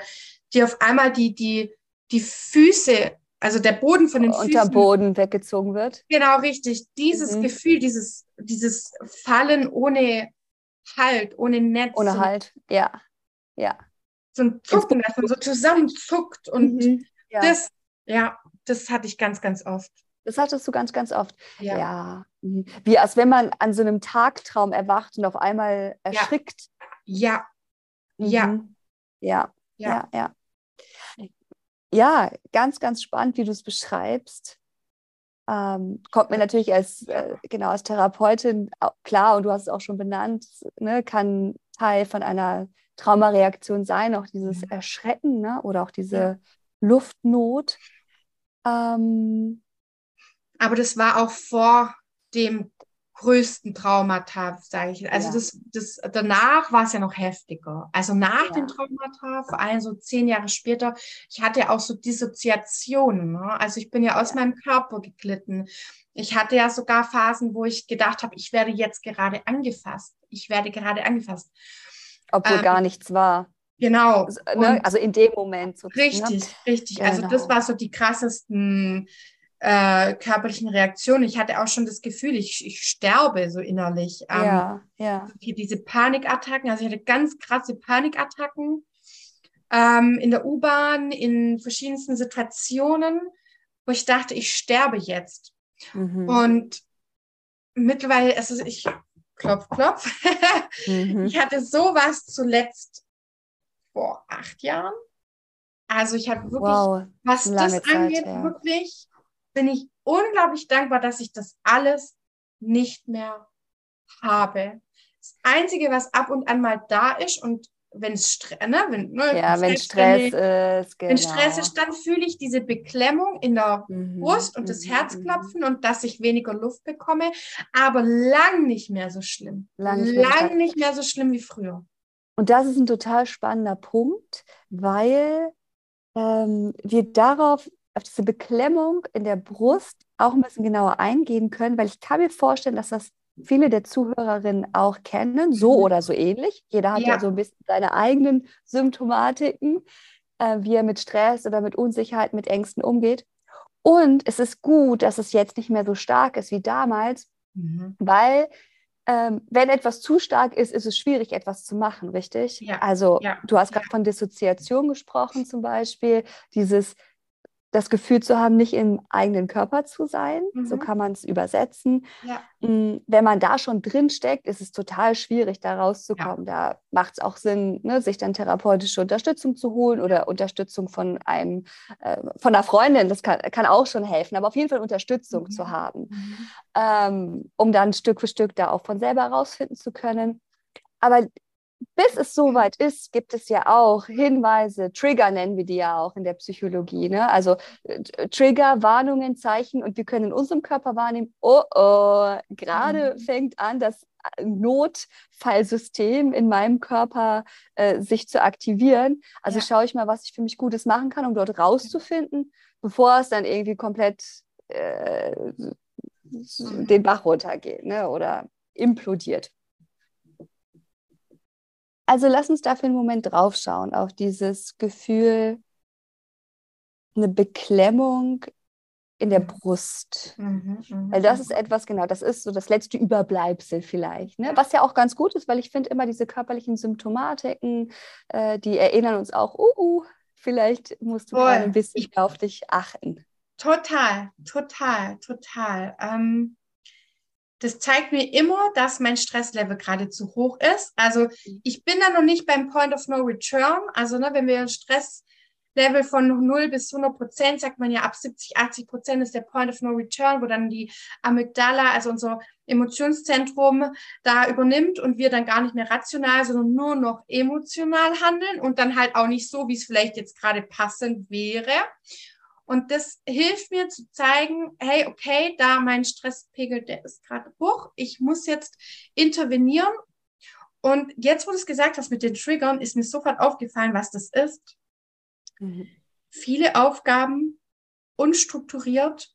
S3: dir auf einmal die, die, die Füße, also der Boden von den Füßen.
S1: Unter Boden weggezogen wird.
S3: Genau, richtig. Dieses mhm. Gefühl, dieses, dieses Fallen ohne Halt, ohne Netz.
S1: Ohne Halt, ja. Ja.
S3: So ein Zucken, dass man so zusammenzuckt und mhm. Ja. Das, ja, das hatte ich ganz, ganz oft.
S1: Das hattest du ganz, ganz oft. Ja. ja. Mhm. Wie als wenn man an so einem Tagtraum erwacht und auf einmal erschrickt.
S3: Ja.
S1: Ja. Mhm. Ja. Ja. Ja. ja. Ja, ganz, ganz spannend, wie du es beschreibst. Ähm, kommt mir natürlich als, äh, genau, als Therapeutin klar, und du hast es auch schon benannt, ne, kann Teil von einer Traumareaktion sein, auch dieses Erschrecken ne, oder auch diese Luftnot. Ähm,
S3: Aber das war auch vor dem größten Traumata, sage ich. Also ja. das, das, danach war es ja noch heftiger. Also nach ja. dem Traumata, vor allem so zehn Jahre später, ich hatte auch so Dissoziationen. Ne? Also ich bin ja aus meinem Körper geglitten. Ich hatte ja sogar Phasen, wo ich gedacht habe, ich werde jetzt gerade angefasst. Ich werde gerade angefasst.
S1: Obwohl ähm, gar nichts war.
S3: Genau.
S1: Also, ne? also in dem Moment.
S3: So, richtig, ne? richtig. Genau. Also das war so die krassesten äh, körperlichen Reaktionen. Ich hatte auch schon das Gefühl, ich, ich sterbe so innerlich.
S1: Ähm, ja, ja.
S3: Diese Panikattacken, also ich hatte ganz krasse Panikattacken ähm, in der U-Bahn, in verschiedensten Situationen, wo ich dachte, ich sterbe jetzt. Mhm. Und mittlerweile, also ich klopf, klopf. mhm. Ich hatte sowas zuletzt vor acht Jahren. Also ich habe wirklich, wow, was das Zeit, angeht, ja. wirklich bin ich unglaublich dankbar, dass ich das alles nicht mehr habe. Das Einzige, was ab und an mal da ist und wenn es Stress, ne, wenn,
S1: ne, ja, wenn Stress ist,
S3: genau. wenn Stress ist, dann fühle ich diese Beklemmung in der mhm, Brust und das mhm, Herzklopfen mhm. und dass ich weniger Luft bekomme, aber lang nicht mehr so schlimm. Lang, lang nicht mehr so schlimm wie früher.
S1: Und das ist ein total spannender Punkt, weil ähm, wir darauf, auf diese Beklemmung in der Brust auch ein bisschen genauer eingehen können, weil ich kann mir vorstellen, dass das viele der Zuhörerinnen auch kennen, so mhm. oder so ähnlich. Jeder hat ja, ja so ein bisschen seine eigenen Symptomatiken, äh, wie er mit Stress oder mit Unsicherheit, mit Ängsten umgeht. Und es ist gut, dass es jetzt nicht mehr so stark ist wie damals, mhm. weil ähm, wenn etwas zu stark ist, ist es schwierig, etwas zu machen, richtig? Ja. Also ja. du hast gerade ja. von Dissoziation gesprochen zum Beispiel, dieses das Gefühl zu haben, nicht im eigenen Körper zu sein. Mhm. So kann man es übersetzen. Ja. Mm, wenn man da schon drin steckt, ist es total schwierig, da rauszukommen. Ja. Da macht es auch Sinn, ne, sich dann therapeutische Unterstützung zu holen oder Unterstützung von einem, äh, von einer Freundin. Das kann, kann auch schon helfen, aber auf jeden Fall Unterstützung mhm. zu haben, mhm. ähm, um dann Stück für Stück da auch von selber rausfinden zu können. Aber bis es soweit ist, gibt es ja auch Hinweise, Trigger nennen wir die ja auch in der Psychologie. Ne? Also äh, Trigger, Warnungen, Zeichen und wir können in unserem Körper wahrnehmen, oh oh, gerade mhm. fängt an, das äh, Notfallsystem in meinem Körper äh, sich zu aktivieren. Also ja. schaue ich mal, was ich für mich Gutes machen kann, um dort rauszufinden, bevor es dann irgendwie komplett äh, mhm. den Bach runtergeht ne? oder implodiert. Also lass uns dafür einen Moment draufschauen, auf dieses Gefühl, eine Beklemmung in der Brust. Mhm, mh, weil das ist etwas, genau, das ist so das letzte Überbleibsel vielleicht. Ne? Was ja auch ganz gut ist, weil ich finde immer diese körperlichen Symptomatiken, äh, die erinnern uns auch, uh, uh vielleicht musst du Voll. ein bisschen ich, auf dich achten.
S3: Total, total, total. Ähm, das zeigt mir immer, dass mein Stresslevel gerade zu hoch ist. Also ich bin da noch nicht beim Point of No Return. Also ne, wenn wir ein Stresslevel von 0 bis 100 Prozent, sagt man ja ab 70, 80 Prozent ist der Point of No Return, wo dann die Amygdala, also unser Emotionszentrum, da übernimmt und wir dann gar nicht mehr rational, sondern nur noch emotional handeln und dann halt auch nicht so, wie es vielleicht jetzt gerade passend wäre. Und das hilft mir zu zeigen, hey, okay, da mein Stresspegel, der ist gerade hoch, ich muss jetzt intervenieren. Und jetzt, wo du es gesagt hast mit den Triggern, ist mir sofort aufgefallen, was das ist. Mhm. Viele Aufgaben unstrukturiert,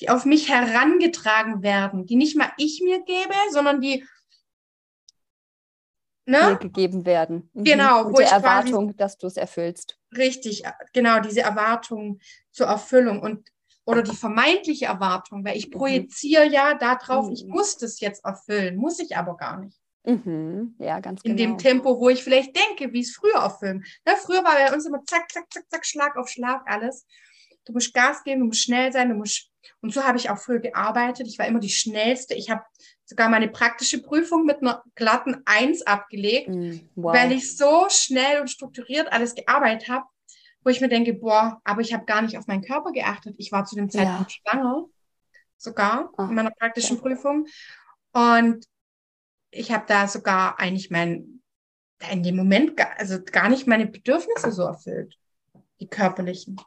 S3: die auf mich herangetragen werden, die nicht mal ich mir gebe, sondern die
S1: ne? gegeben werden.
S3: Mhm. Genau.
S1: Mit der Erwartung, quasi, dass du es erfüllst.
S3: Richtig, genau, diese Erwartung zur Erfüllung und oder die vermeintliche Erwartung, weil ich mhm. projiziere ja darauf, mhm. ich muss das jetzt erfüllen, muss ich aber gar nicht.
S1: Mhm. Ja, ganz
S3: genau. In dem genau. Tempo, wo ich vielleicht denke, wie es früher erfüllen. Ne, früher war bei uns immer zack, zack, zack, zack, Schlag auf Schlag alles. Du musst Gas geben, du musst schnell sein, du musst. Und so habe ich auch früher gearbeitet. Ich war immer die schnellste. Ich habe sogar meine praktische Prüfung mit einer glatten Eins abgelegt, mm, wow. weil ich so schnell und strukturiert alles gearbeitet habe, wo ich mir denke, boah, aber ich habe gar nicht auf meinen Körper geachtet. Ich war zu dem Zeitpunkt ja. schwanger, sogar Ach, in meiner praktischen ja. Prüfung. Und ich habe da sogar eigentlich mein, in dem Moment, also gar nicht meine Bedürfnisse so erfüllt, die körperlichen.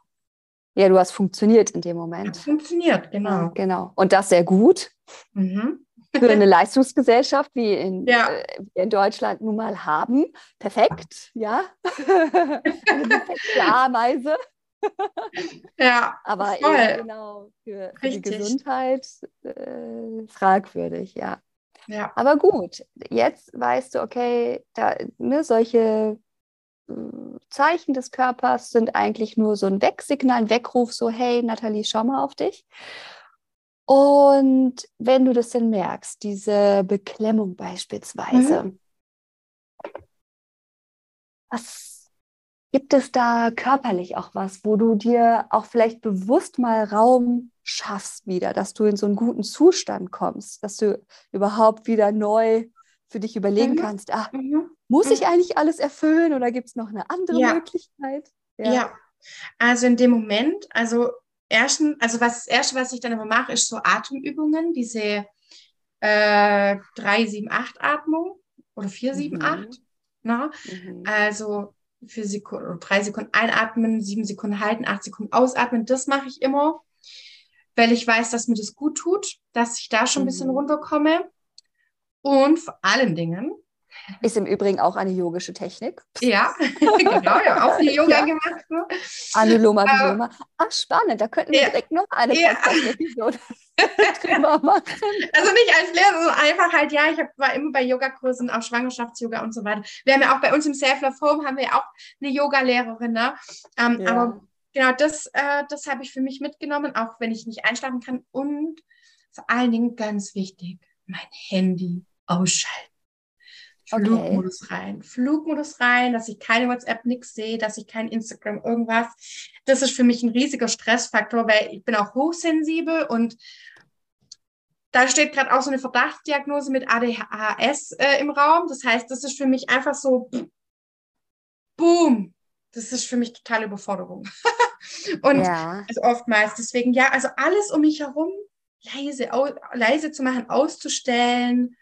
S1: Ja, du hast funktioniert in dem Moment.
S3: Ja, funktioniert, genau.
S1: Genau. Und das sehr gut. Mhm für eine Leistungsgesellschaft wie in, ja. äh, in Deutschland nun mal haben. Perfekt, ja. eine perfekte Ameise.
S3: ja,
S1: aber voll. genau für, für die Gesundheit äh, fragwürdig, ja. ja. Aber gut, jetzt weißt du, okay, da, ne, solche Zeichen des Körpers sind eigentlich nur so ein Wegsignal, ein Weckruf, so hey Nathalie, schau mal auf dich. Und wenn du das denn merkst, diese Beklemmung beispielsweise, mhm. was gibt es da körperlich auch was, wo du dir auch vielleicht bewusst mal Raum schaffst wieder, dass du in so einen guten Zustand kommst, dass du überhaupt wieder neu für dich überlegen mhm. kannst, ach, mhm. Muss ich mhm. eigentlich alles erfüllen oder gibt es noch eine andere ja. Möglichkeit?
S3: Ja. ja. also in dem Moment, also ersten, also was das erste, was ich dann immer mache, ist so Atemübungen, diese äh, 3-7-8 Atmung oder 4-7-8. Mhm. Ne? Mhm. Also für Sekunden, drei Sekunden einatmen, sieben Sekunden halten, acht Sekunden ausatmen. Das mache ich immer, weil ich weiß, dass mir das gut tut, dass ich da schon ein bisschen mhm. runterkomme. Und vor allen Dingen
S1: Ist im Übrigen auch eine yogische Technik.
S3: Ja, genau, ja, auch die Yoga ja. gemacht. Ne?
S1: Anuloma, Viloma. Äh, Ach, spannend, da könnten wir ja. direkt noch eine ja. Podcast-Episode
S3: drüber machen. Also nicht als Lehrer, sondern einfach halt, ja, ich war immer bei Yogakursen, auch Schwangerschafts-Yoga und so weiter. Wir haben ja auch bei uns im Self-Love Home haben wir auch eine Yoga-Lehrerin, ne? Ähm, ja. Aber genau, das, äh, das habe ich für mich mitgenommen, auch wenn ich nicht einschlafen kann. Und vor allen Dingen ganz wichtig, mein Handy ausschalten. Flugmodus okay. rein. Flugmodus rein, dass ich keine WhatsApp, nichts sehe, dass ich kein Instagram, irgendwas. Das ist für mich ein riesiger Stressfaktor, weil ich bin auch hochsensibel und da steht gerade auch so eine Verdachtsdiagnose mit ADHS äh, im Raum. Das heißt, das ist für mich einfach so, boom, das ist für mich totale Überforderung. und ja. also oftmals, deswegen, ja, also alles um mich herum leise, leise zu machen, auszustellen,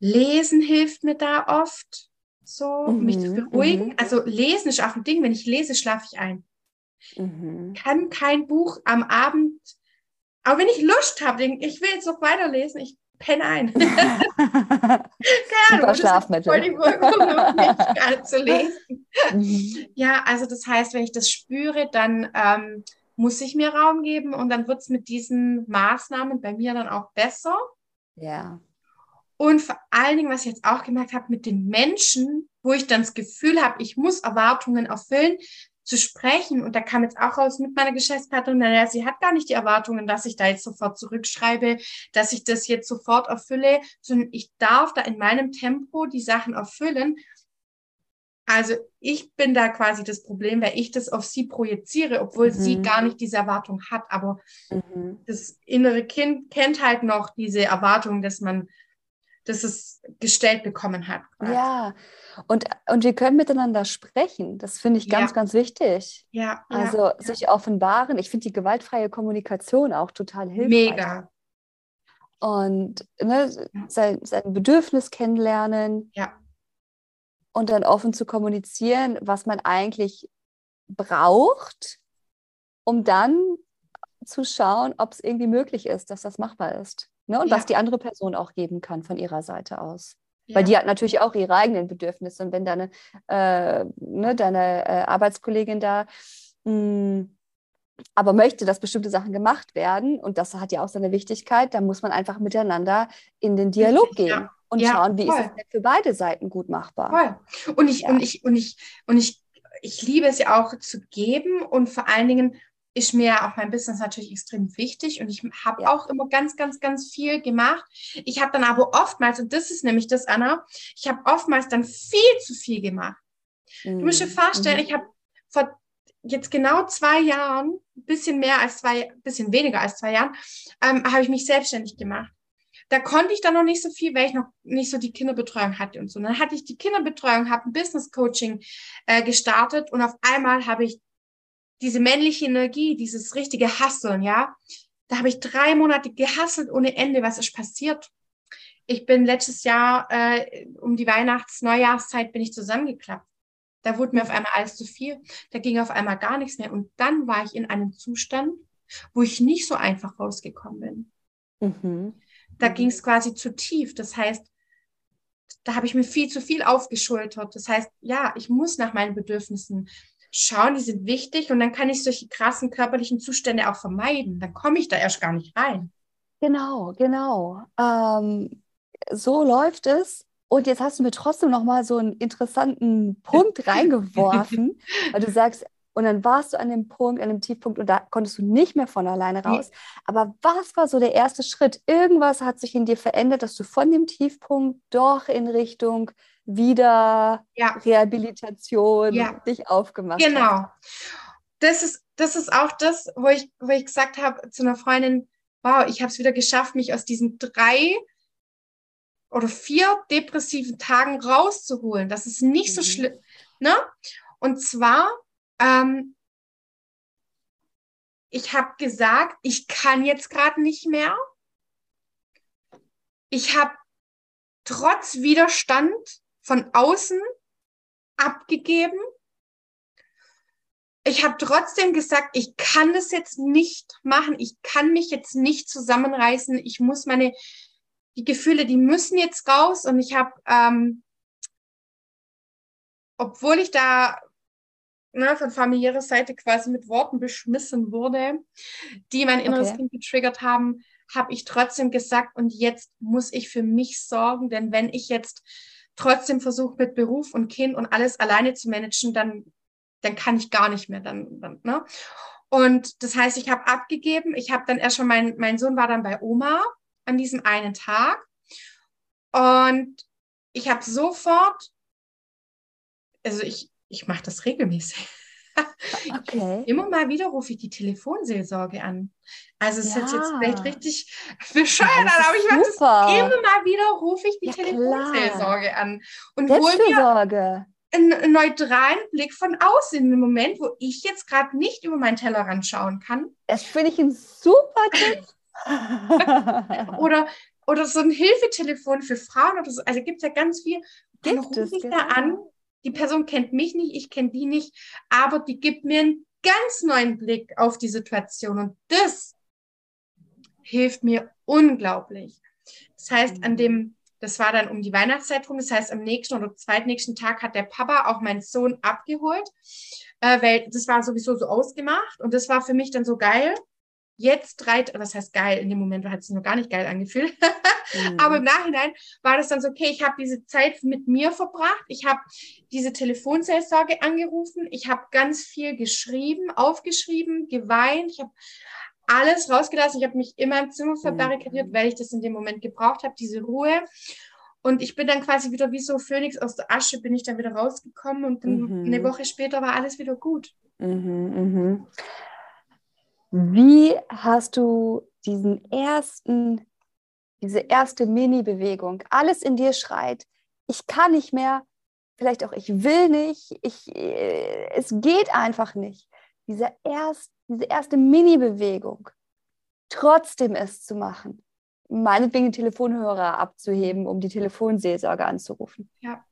S3: Lesen hilft mir da oft, so, mhm, mich zu mhm, beruhigen. Mhm. Also lesen ist auch ein Ding. Wenn ich lese, schlafe ich ein. Mhm. Kann kein Buch am Abend, aber wenn ich Lust habe, ich will jetzt noch weiterlesen, ich penne ein. Keine Ahnung, Schlafmittel. Voll die Wirkung, zu lesen. Mhm. Ja, also das heißt, wenn ich das spüre, dann ähm, muss ich mir Raum geben und dann wird es mit diesen Maßnahmen bei mir dann auch besser.
S1: Ja.
S3: Und vor allen Dingen, was ich jetzt auch gemerkt habe, mit den Menschen, wo ich dann das Gefühl habe, ich muss Erwartungen erfüllen, zu sprechen. Und da kam jetzt auch raus mit meiner Geschäftspartnerin, naja, sie hat gar nicht die Erwartungen, dass ich da jetzt sofort zurückschreibe, dass ich das jetzt sofort erfülle, sondern ich darf da in meinem Tempo die Sachen erfüllen. Also ich bin da quasi das Problem, weil ich das auf sie projiziere, obwohl mhm. sie gar nicht diese Erwartung hat. Aber mhm. das innere Kind kennt halt noch diese Erwartung, dass man das es gestellt bekommen hat.
S1: Ja, und, und wir können miteinander sprechen. Das finde ich ganz, ja. ganz wichtig.
S3: Ja.
S1: Also ja. sich offenbaren. Ich finde die gewaltfreie Kommunikation auch total hilfreich.
S3: Mega.
S1: Und ne, sein, sein Bedürfnis kennenlernen.
S3: Ja.
S1: Und dann offen zu kommunizieren, was man eigentlich braucht, um dann zu schauen, ob es irgendwie möglich ist, dass das machbar ist. Ne? Und ja. was die andere Person auch geben kann von ihrer Seite aus. Ja. Weil die hat natürlich auch ihre eigenen Bedürfnisse. Und wenn deine, äh, ne, deine äh, Arbeitskollegin da mh, hm, aber möchte, dass bestimmte Sachen gemacht werden, und das hat ja auch seine Wichtigkeit, dann muss man einfach miteinander in den Dialog Richtig, gehen ja. und schauen, wie voll. ist es für beide Seiten gut machbar.
S3: Voll. Und ich, und ich, und ich, und ich, ich liebe es ja auch zu geben und vor allen Dingen ist mir auch mein Business natürlich extrem wichtig und ich habe ja. auch immer ganz, ganz, ganz viel gemacht. Ich habe dann aber oftmals, und das ist nämlich das, Anna, ich habe oftmals dann viel zu viel gemacht. Mhm. Du musst dir vorstellen, mhm. ich habe vor jetzt genau zwei Jahren, bisschen mehr als zwei, bisschen weniger als zwei Jahren, ähm, habe ich mich selbstständig gemacht. Da konnte ich dann noch nicht so viel, weil ich noch nicht so die Kinderbetreuung hatte und so. Und dann hatte ich die Kinderbetreuung, habe ein Business Coaching äh, gestartet und auf einmal habe ich diese männliche Energie, dieses richtige Hasseln, ja. Da habe ich drei Monate gehasselt ohne Ende. Was ist passiert? Ich bin letztes Jahr äh, um die Weihnachts-Neujahrszeit bin ich zusammengeklappt. Da wurde mir auf einmal alles zu viel. Da ging auf einmal gar nichts mehr. Und dann war ich in einem Zustand, wo ich nicht so einfach rausgekommen bin. Mhm. Da ging es quasi zu tief. Das heißt, da habe ich mir viel zu viel aufgeschultert. Das heißt, ja, ich muss nach meinen Bedürfnissen schauen, die sind wichtig und dann kann ich solche krassen körperlichen Zustände auch vermeiden. Dann komme ich da erst gar nicht rein.
S1: Genau, genau. Ähm, so läuft es. Und jetzt hast du mir trotzdem noch mal so einen interessanten Punkt reingeworfen, weil du sagst, und dann warst du an dem Punkt, an dem Tiefpunkt und da konntest du nicht mehr von alleine raus. Aber was war so der erste Schritt? Irgendwas hat sich in dir verändert, dass du von dem Tiefpunkt doch in Richtung wieder ja. Rehabilitation ja. dich aufgemacht
S3: genau. hast. Genau. Das ist, das ist auch das, wo ich, wo ich gesagt habe zu einer Freundin, wow, ich habe es wieder geschafft, mich aus diesen drei oder vier depressiven Tagen rauszuholen. Das ist nicht mhm. so schlimm. Ne? Und zwar, ähm, ich habe gesagt, ich kann jetzt gerade nicht mehr. Ich habe trotz Widerstand von außen abgegeben. Ich habe trotzdem gesagt, ich kann das jetzt nicht machen. Ich kann mich jetzt nicht zusammenreißen. Ich muss meine die Gefühle, die müssen jetzt raus und ich habe, ähm, obwohl ich da ne, von familiärer Seite quasi mit Worten beschmissen wurde, die mein inneres okay. Kind getriggert haben, habe ich trotzdem gesagt, und jetzt muss ich für mich sorgen, denn wenn ich jetzt trotzdem versuche, mit Beruf und Kind und alles alleine zu managen, dann, dann kann ich gar nicht mehr. Dann, dann, ne? Und das heißt, ich habe abgegeben. Ich habe dann erst schon, mein, mein Sohn war dann bei Oma an diesem einen Tag. Und ich habe sofort, also ich, ich mache das regelmäßig. Okay. Immer mal wieder rufe ich die Telefonseelsorge an. Also es ja. ist jetzt vielleicht richtig bescheuert, aber ich mache das immer mal wieder rufe ich die ja, Telefonseelsorge klar. an und hole mir einen neutralen Blick von außen in dem Moment, wo ich jetzt gerade nicht über meinen Tellerrand schauen kann.
S1: Das finde ich ein super Tipp.
S3: oder, oder so ein Hilfetelefon für Frauen oder so. Also gibt es ja ganz viel. Dann rufe ich genau. da an. Die Person kennt mich nicht, ich kenne die nicht, aber die gibt mir einen ganz neuen Blick auf die Situation. Und das hilft mir unglaublich. Das heißt, an dem, das war dann um die Weihnachtszeit rum, das heißt, am nächsten oder zweitnächsten Tag hat der Papa auch meinen Sohn abgeholt, äh, weil das war sowieso so ausgemacht und das war für mich dann so geil, jetzt drei, was heißt geil, in dem Moment hat es sich noch gar nicht geil angefühlt, mhm. aber im Nachhinein war das dann so, okay, ich habe diese Zeit mit mir verbracht, ich habe diese Telefonseelsorge angerufen, ich habe ganz viel geschrieben, aufgeschrieben, geweint, ich habe alles rausgelassen, ich habe mich immer im Zimmer verbarrikadiert, mhm. weil ich das in dem Moment gebraucht habe, diese Ruhe. Und ich bin dann quasi wieder wie so Phönix aus der Asche, bin ich dann wieder rausgekommen und mhm. eine Woche später war alles wieder gut. Mhm,
S1: mh. Wie hast du diesen ersten, diese erste Mini-Bewegung, alles in dir schreit, ich kann nicht mehr, vielleicht auch ich will nicht, ich, äh, es geht einfach nicht. Diese, erst, diese erste Mini-Bewegung, trotzdem es zu machen, meinetwegen den Telefonhörer abzuheben, um die Telefonseelsorge anzurufen. Ja.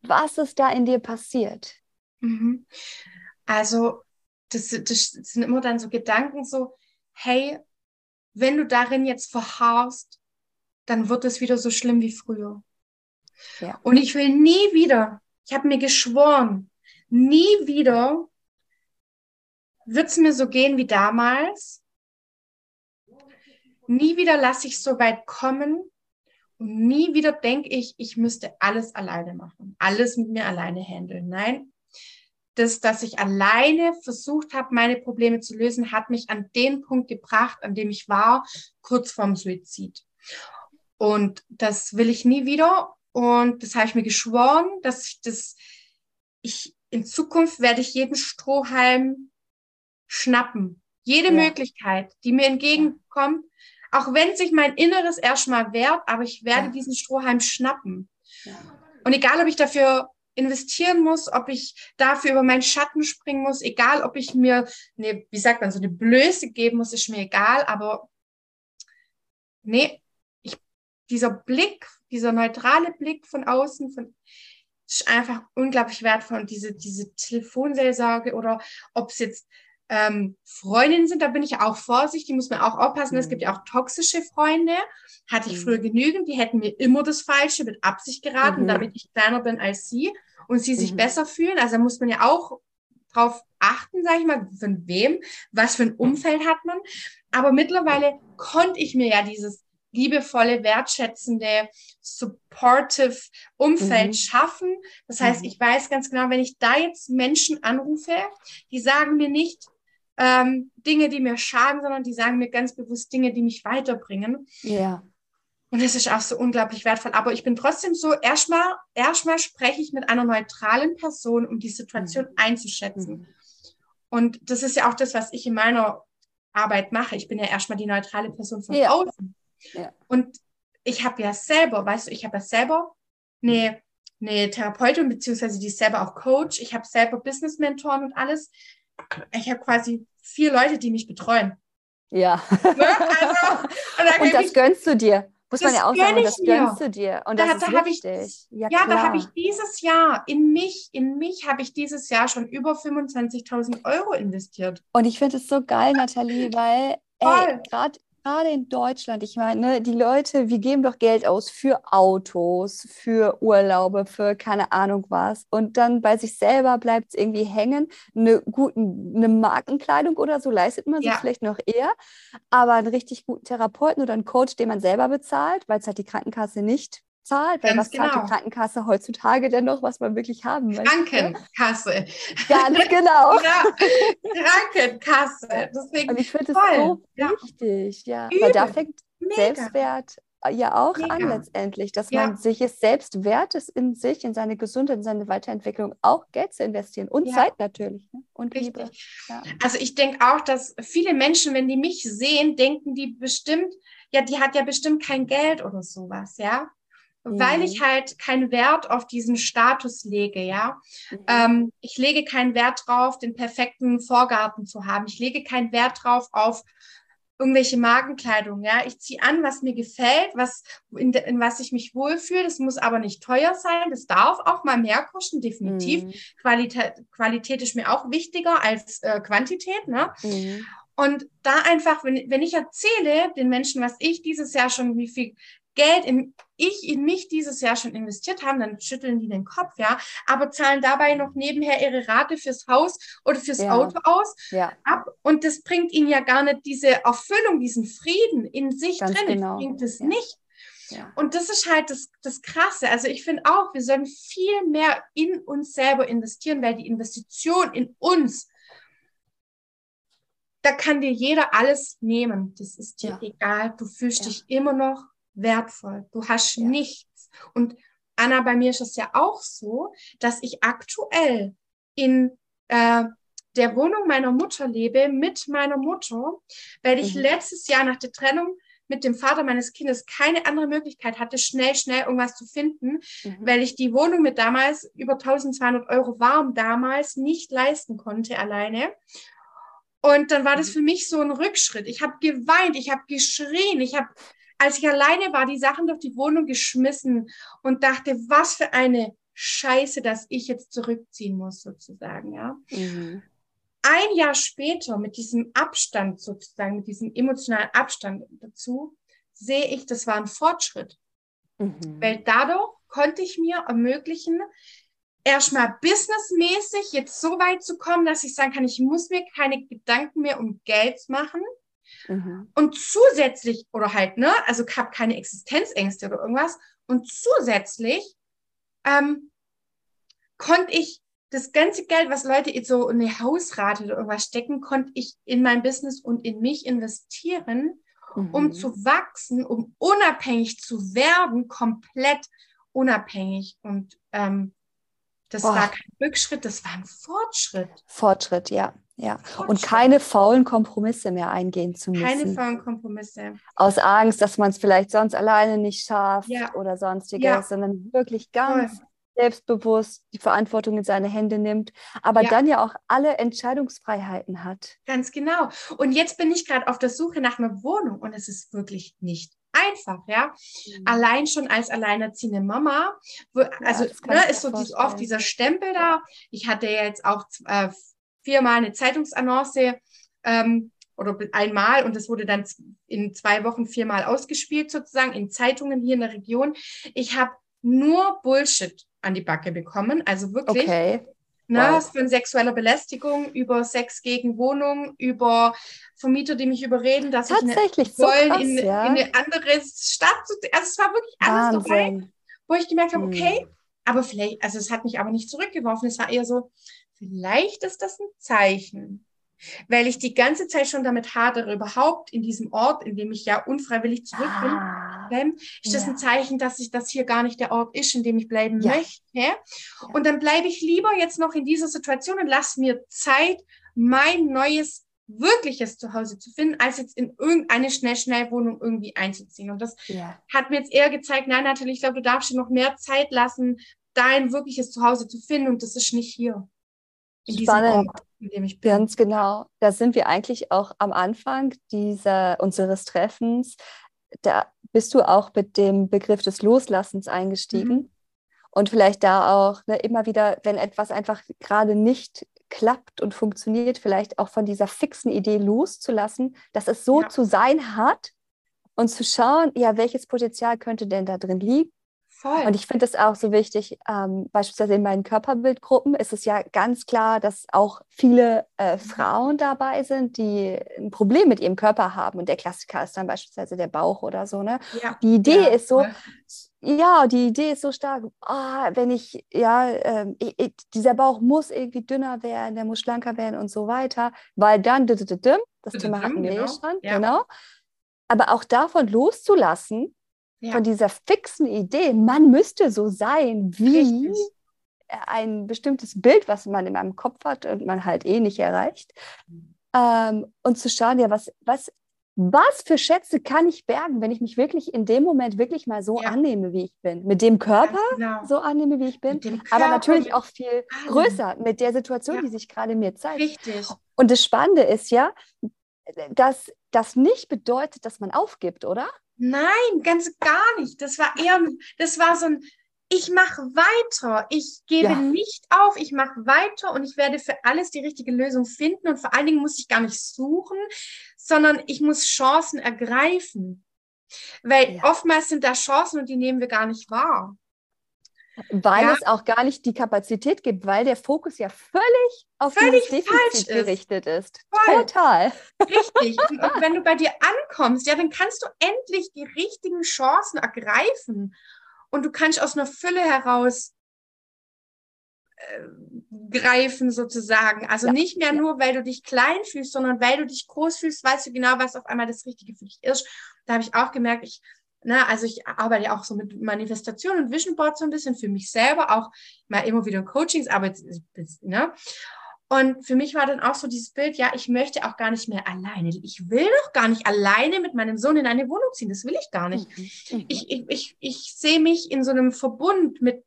S1: Was ist da in dir passiert?
S3: Mhm. Also das, das sind immer dann so Gedanken so, hey, wenn du darin jetzt verharrst, dann wird es wieder so schlimm wie früher. Ja. Und ich will nie wieder, ich habe mir geschworen, nie wieder wird es mir so gehen wie damals. Nie wieder lasse ich so weit kommen und nie wieder denke ich, ich müsste alles alleine machen, alles mit mir alleine handeln. Nein, das, dass ich alleine versucht habe, meine Probleme zu lösen, hat mich an den Punkt gebracht, an dem ich war, kurz vorm Suizid. Und das will ich nie wieder. Und das habe ich mir geschworen, dass ich das, ich, in Zukunft werde ich jeden Strohhalm schnappen. Jede ja. Möglichkeit, die mir entgegenkommt, auch wenn sich mein Inneres erstmal wehrt, aber ich werde ja. diesen Strohhalm schnappen. Ja. Und egal, ob ich dafür investieren muss, ob ich dafür über meinen Schatten springen muss, egal ob ich mir eine, wie sagt man, so eine Blöße geben muss, ist mir egal, aber nee, ich, dieser Blick, dieser neutrale Blick von außen, von, ist einfach unglaublich wertvoll und diese, diese Telefonseelsorge oder ob es jetzt ähm, Freundinnen sind, da bin ich auch vorsichtig, muss man auch aufpassen. Mhm. Es gibt ja auch toxische Freunde. Hatte ich mhm. früher genügend, die hätten mir immer das Falsche mit Absicht geraten, mhm. damit ich kleiner bin als sie und sie sich mhm. besser fühlen. Also da muss man ja auch drauf achten, sage ich mal, von wem, was für ein Umfeld hat man. Aber mittlerweile konnte ich mir ja dieses liebevolle, wertschätzende, supportive Umfeld mhm. schaffen. Das heißt, mhm. ich weiß ganz genau, wenn ich da jetzt Menschen anrufe, die sagen mir nicht ähm, Dinge, die mir schaden, sondern die sagen mir ganz bewusst Dinge, die mich weiterbringen. Ja. Und das ist auch so unglaublich wertvoll. Aber ich bin trotzdem so, erstmal, erstmal spreche ich mit einer neutralen Person, um die Situation mhm. einzuschätzen. Mhm. Und das ist ja auch das, was ich in meiner Arbeit mache. Ich bin ja erstmal die neutrale Person von ja. außen. Ja. Und ich habe ja selber, weißt du, ich habe ja selber eine, eine Therapeutin, beziehungsweise die ist selber auch Coach. Ich habe selber Business-Mentoren und alles. Ich habe quasi vier Leute, die mich betreuen.
S1: Ja. Ne? Also, und, und das gönnst du dir. Muss das man ja auch sagen, das gönnst du dir. Und da, das da, ist
S3: da ich, ja, ja da habe ich dieses Jahr in mich, in mich habe ich dieses Jahr schon über 25.000 Euro investiert.
S1: Und ich finde es so geil, Nathalie, weil gerade gerade in Deutschland, ich meine, ne, die Leute, wir geben doch Geld aus für Autos, für Urlaube, für keine Ahnung was. Und dann bei sich selber bleibt es irgendwie hängen. Eine gute eine Markenkleidung oder so leistet man sich ja. vielleicht noch eher. Aber einen richtig guten Therapeuten oder einen Coach, den man selber bezahlt, weil es halt die Krankenkasse nicht zahlt, weil Ganz was genau. zahlt die genau. Krankenkasse heutzutage denn noch, was man wirklich haben
S3: möchte? Krankenkasse.
S1: Ganz genau.
S3: ja, Krankenkasse. Deswegen
S1: Und ich finde es so ja. wichtig, ja. Übel. Weil da fängt Mega. Selbstwert äh, ja auch Mega. an letztendlich, dass ja. man sich es selbst wert ist, in sich, in seine Gesundheit, in seine Weiterentwicklung auch Geld zu investieren und ja. Zeit natürlich ne? und Richtig. Liebe.
S3: Ja. Also ich denke auch, dass viele Menschen, wenn die mich sehen, denken die bestimmt, ja, die hat ja bestimmt kein Geld oder sowas, ja weil ich mhm. halt keinen Wert auf diesen Status lege, ja. Mhm. Ähm, ich lege keinen Wert drauf, den perfekten Vorgarten zu haben. Ich lege keinen Wert drauf auf irgendwelche Magenkleidung, ja. Ich ziehe an, was mir gefällt, was, in, in, was ich mich wohlfühle. Das muss aber nicht teuer sein. Das darf auch mal mehr kosten, definitiv. Mhm. Qualität, Qualität ist mir auch wichtiger als äh, Quantität, ne? Mhm. Und da einfach, wenn, wenn ich erzähle den Menschen, was ich dieses Jahr schon, wie viel Geld in ich in mich dieses Jahr schon investiert haben, dann schütteln die den Kopf, ja, aber zahlen dabei noch nebenher ihre Rate fürs Haus oder fürs ja. Auto aus ja. ab. Und das bringt ihnen ja gar nicht diese Erfüllung, diesen Frieden in sich Ganz drin, genau. bringt es ja. nicht. Ja. Und das ist halt das, das Krasse. Also ich finde auch, wir sollen viel mehr in uns selber investieren, weil die Investition in uns, da kann dir jeder alles nehmen. Das ist dir ja. egal. Du fühlst ja. dich immer noch wertvoll. Du hast ja. nichts. Und Anna, bei mir ist es ja auch so, dass ich aktuell in äh, der Wohnung meiner Mutter lebe mit meiner Mutter, weil ich mhm. letztes Jahr nach der Trennung mit dem Vater meines Kindes keine andere Möglichkeit hatte, schnell, schnell irgendwas zu finden, mhm. weil ich die Wohnung mit damals über 1200 Euro warm damals nicht leisten konnte alleine. Und dann war das mhm. für mich so ein Rückschritt. Ich habe geweint, ich habe geschrien, ich habe als ich alleine war, die Sachen durch die Wohnung geschmissen und dachte, was für eine Scheiße, dass ich jetzt zurückziehen muss, sozusagen, ja. Mhm. Ein Jahr später, mit diesem Abstand sozusagen, mit diesem emotionalen Abstand dazu, sehe ich, das war ein Fortschritt. Mhm. Weil dadurch konnte ich mir ermöglichen, erstmal businessmäßig jetzt so weit zu kommen, dass ich sagen kann, ich muss mir keine Gedanken mehr um Geld machen, Mhm. Und zusätzlich, oder halt, ne, also ich habe keine Existenzängste oder irgendwas. Und zusätzlich ähm, konnte ich das ganze Geld, was Leute jetzt so in eine Hausrate oder irgendwas stecken, konnte ich in mein Business und in mich investieren, mhm. um zu wachsen, um unabhängig zu werden, komplett unabhängig. Und ähm, das Boah. war kein Rückschritt, das war ein Fortschritt.
S1: Fortschritt, ja. Ja, und keine faulen Kompromisse mehr eingehen zu müssen.
S3: Keine faulen Kompromisse.
S1: Aus Angst, dass man es vielleicht sonst alleine nicht schafft ja. oder sonstiges, ja. sondern wirklich ganz Voll. selbstbewusst die Verantwortung in seine Hände nimmt, aber ja. dann ja auch alle Entscheidungsfreiheiten hat.
S3: Ganz genau. Und jetzt bin ich gerade auf der Suche nach einer Wohnung und es ist wirklich nicht einfach, ja. Mhm. Allein schon als alleinerziehende Mama, wo, also ne, ist so dies, oft dieser Stempel da. Ich hatte jetzt auch äh, viermal eine Zeitungsannonce ähm, oder einmal und das wurde dann in zwei Wochen viermal ausgespielt sozusagen in Zeitungen hier in der Region. Ich habe nur Bullshit an die Backe bekommen, also wirklich. Okay. Ne, wow. von sexueller Belästigung über Sex gegen Wohnung, über Vermieter, die mich überreden, dass
S1: Tatsächlich,
S3: ich wollen, so in, ja. in, eine andere Stadt. Also es war wirklich alles dabei, wo ich gemerkt habe, okay, hm. aber vielleicht, also es hat mich aber nicht zurückgeworfen. Es war eher so, vielleicht ist das ein Zeichen, weil ich die ganze Zeit schon damit hadere, überhaupt in diesem Ort, in dem ich ja unfreiwillig zurück bin, ah, ist das ja. ein Zeichen, dass ich das hier gar nicht der Ort ist, in dem ich bleiben ja. möchte. Und dann bleibe ich lieber jetzt noch in dieser Situation und lass mir Zeit, mein neues wirkliches Zuhause zu finden, als jetzt in irgendeine Schnell-Schnell-Wohnung irgendwie einzuziehen. Und das hat mir jetzt eher gezeigt, nein, natürlich, ich glaube, du darfst dir noch mehr Zeit lassen, dein wirkliches Zuhause zu finden und das ist nicht hier
S1: in Spannend. Ort, in dem ich bin. Ganz genau. Da sind wir eigentlich auch am Anfang dieser, unseres Treffens. Da bist du auch mit dem Begriff des Loslassens eingestiegen. Mhm. Und vielleicht da auch ne, immer wieder, wenn etwas einfach gerade nicht klappt und funktioniert, vielleicht auch von dieser fixen Idee loszulassen, dass es so ja. zu sein hat und zu schauen, ja, welches Potenzial könnte denn da drin liegen? Voll. Und ich finde es auch so wichtig, ähm, beispielsweise in meinen Körperbildgruppen ist es ja ganz klar, dass auch viele äh, Frauen dabei sind, die ein Problem mit ihrem Körper haben. Und der Klassiker ist dann beispielsweise der Bauch oder so. Ne? Ja. Die Idee ja, ist so, ja, die Idee ist so stark, oh, wenn ich, ja, äh, ich, dieser Bauch muss irgendwie dünner werden, der muss schlanker werden und so weiter, weil dann, das Thema hatten wir genau. schon, ja. genau. Aber auch davon loszulassen, ja. von dieser fixen Idee, man müsste so sein wie Richtig. ein bestimmtes Bild, was man in meinem Kopf hat und man halt eh nicht erreicht. Ähm, und zu schauen, ja, was, was, was für Schätze kann ich bergen, wenn ich mich wirklich in dem Moment wirklich mal so ja. annehme, wie ich bin. Mit dem Körper genau. so annehme, wie ich bin, aber natürlich auch viel größer mit der Situation, ja. die sich gerade mir zeigt. Richtig. Und das Spannende ist ja, dass das nicht bedeutet, dass man aufgibt, oder?
S3: Nein, ganz gar nicht. Das war eher, das war so ein, ich mache weiter, ich gebe ja. nicht auf, ich mache weiter und ich werde für alles die richtige Lösung finden und vor allen Dingen muss ich gar nicht suchen, sondern ich muss Chancen ergreifen. Weil ja. oftmals sind da Chancen und die nehmen wir gar nicht wahr.
S1: Weil ja. es auch gar nicht die Kapazität gibt, weil der Fokus ja völlig auf völlig Defizit gerichtet ist. Voll. Total.
S3: Richtig. Und, und, wenn du bei dir ankommst, ja, dann kannst du endlich die richtigen Chancen ergreifen. Und du kannst aus einer Fülle heraus äh, greifen sozusagen. Also ja. nicht mehr nur, weil du dich klein fühlst, sondern weil du dich groß fühlst, weißt du genau, was auf einmal das Richtige für dich ist. Da habe ich auch gemerkt, ich Ne, also ich arbeite ja auch so mit Manifestation und Vision Board so ein bisschen für mich selber, auch mal immer wieder Coachings, aber ne? Und für mich war dann auch so dieses Bild, ja, ich möchte auch gar nicht mehr alleine. Ich will doch gar nicht alleine mit meinem Sohn in eine Wohnung ziehen. Das will ich gar nicht. Mhm. mhm. Ich, ich, ich, ich sehe mich in so einem Verbund mit,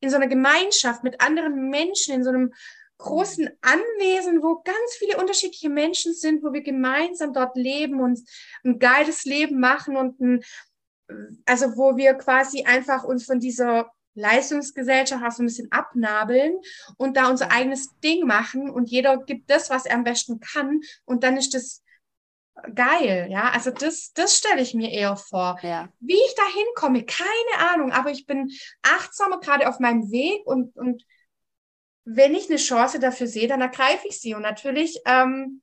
S3: in so einer Gemeinschaft mit anderen Menschen, in so einem großen Anwesen, wo ganz viele unterschiedliche Menschen sind, wo wir gemeinsam dort leben und ein geiles Leben machen und ein, also wo wir quasi einfach uns von dieser Leistungsgesellschaft auch so ein bisschen abnabeln und da unser eigenes Ding machen und jeder gibt das, was er am besten kann und dann ist das geil, ja. Also das, das stelle ich mir eher vor. Ja. Wie ich da hinkomme, keine Ahnung, aber ich bin achtsamer gerade auf meinem Weg und, und wenn ich eine Chance dafür sehe, dann ergreife ich sie. Und natürlich ähm,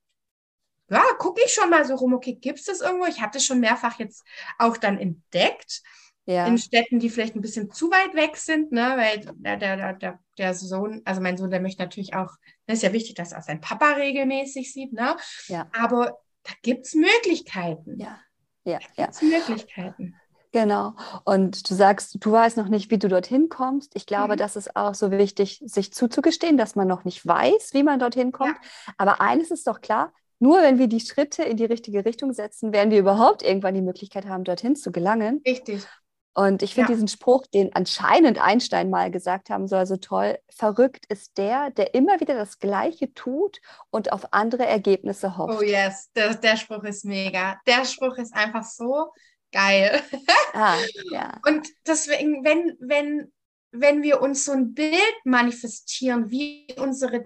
S3: ja, gucke ich schon mal so rum, okay, gibt es das irgendwo? Ich habe das schon mehrfach jetzt auch dann entdeckt. Ja. In Städten, die vielleicht ein bisschen zu weit weg sind, ne? weil der, der, der, der Sohn, also mein Sohn, der möchte natürlich auch, das ist ja wichtig, dass er seinen Papa regelmäßig sieht, ne? Ja. aber da gibt es Möglichkeiten.
S1: Ja, ja,
S3: da gibt's ja. Möglichkeiten.
S1: Genau. Und du sagst, du weißt noch nicht, wie du dorthin kommst. Ich glaube, mhm. das ist auch so wichtig, sich zuzugestehen, dass man noch nicht weiß, wie man dorthin kommt. Ja. Aber eines ist doch klar, nur wenn wir die Schritte in die richtige Richtung setzen, werden wir überhaupt irgendwann die Möglichkeit haben, dorthin zu gelangen.
S3: Richtig.
S1: Und ich finde ja. diesen Spruch, den anscheinend Einstein mal gesagt haben soll, so toll. Verrückt ist der, der immer wieder das Gleiche tut und auf andere Ergebnisse hofft.
S3: Oh yes, der, der Spruch ist mega. Der Spruch ist einfach so geil. Ah, ja. Und deswegen, wenn, wenn, wenn wir uns so ein Bild manifestieren, wie unsere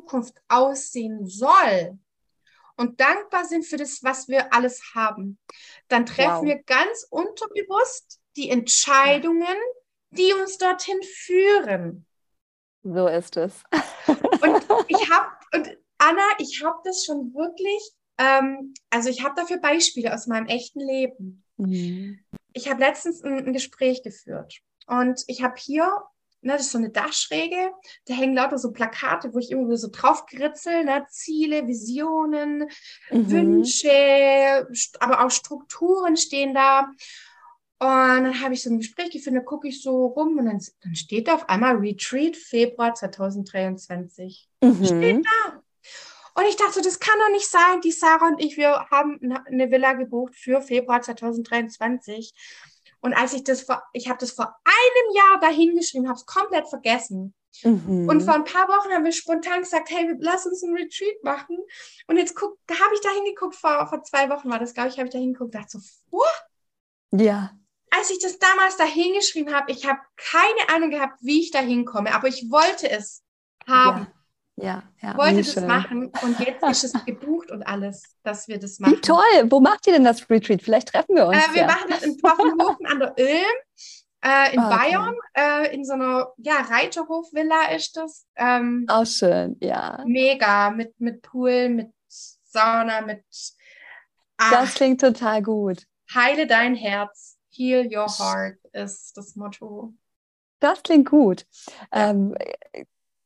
S3: Zukunft aussehen soll und dankbar sind für das, was wir alles haben, dann treffen wow. wir ganz unterbewusst die Entscheidungen, die uns dorthin führen.
S1: So ist es.
S3: und ich habe, und Anna, ich habe das schon wirklich, ähm, also ich habe dafür Beispiele aus meinem echten Leben. Mhm. Ich habe letztens ein, ein Gespräch geführt und ich habe hier ne, das ist so eine Dachschräge, da hängen lauter so Plakate, wo ich irgendwie so drauf kritzel, ne, Ziele, Visionen, mhm. Wünsche, aber auch Strukturen stehen da. Und dann habe ich so ein Gespräch gefunden, da gucke ich so rum und dann, dann steht da auf einmal Retreat Februar 2023. Mhm. Steht da. Und ich dachte, das kann doch nicht sein. Die Sarah und ich, wir haben eine Villa gebucht für Februar 2023. Und als ich das vor, ich habe das vor einem Jahr dahingeschrieben, habe es komplett vergessen. Mhm. Und vor ein paar Wochen haben wir spontan gesagt, hey, lass uns ein Retreat machen. Und jetzt guck, da habe ich da hingeguckt, vor, vor zwei Wochen war das, glaube ich, habe ich da hingeguckt, dachte so, what?
S1: Ja.
S3: Als ich das damals da hingeschrieben habe, ich habe keine Ahnung gehabt, wie ich da hinkomme, aber ich wollte es haben.
S1: Ja, ja.
S3: Wollte das schön. machen und jetzt ist es gebucht und alles, dass wir das
S1: machen. Wie toll! Wo macht ihr denn das Retreat? Vielleicht treffen wir uns.
S3: Äh, wir ja. machen das in Pfaffenhofen an der Ilm. Äh, in okay. Bayern, äh, in so einer ja, Reiterhofvilla ist das.
S1: Ähm, Auch schön, ja.
S3: Mega, mit, mit Pool, mit Sauna, mit.
S1: Ach, das klingt total gut.
S3: Heile dein Herz, heal your heart ist das Motto.
S1: Das klingt gut. Ja. Ähm,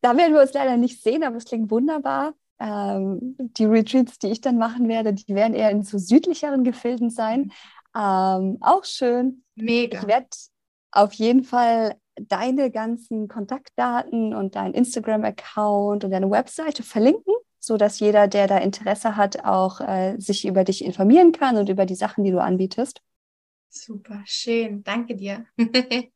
S1: da werden wir uns leider nicht sehen, aber es klingt wunderbar. Ähm, die Retreats, die ich dann machen werde, die werden eher in so südlicheren Gefilden sein. Ähm, auch schön.
S3: Mega.
S1: Ich werde auf jeden Fall deine ganzen Kontaktdaten und deinen Instagram-Account und deine Webseite verlinken, sodass jeder, der da Interesse hat, auch äh, sich über dich informieren kann und über die Sachen, die du anbietest.
S3: Super, schön. Danke dir.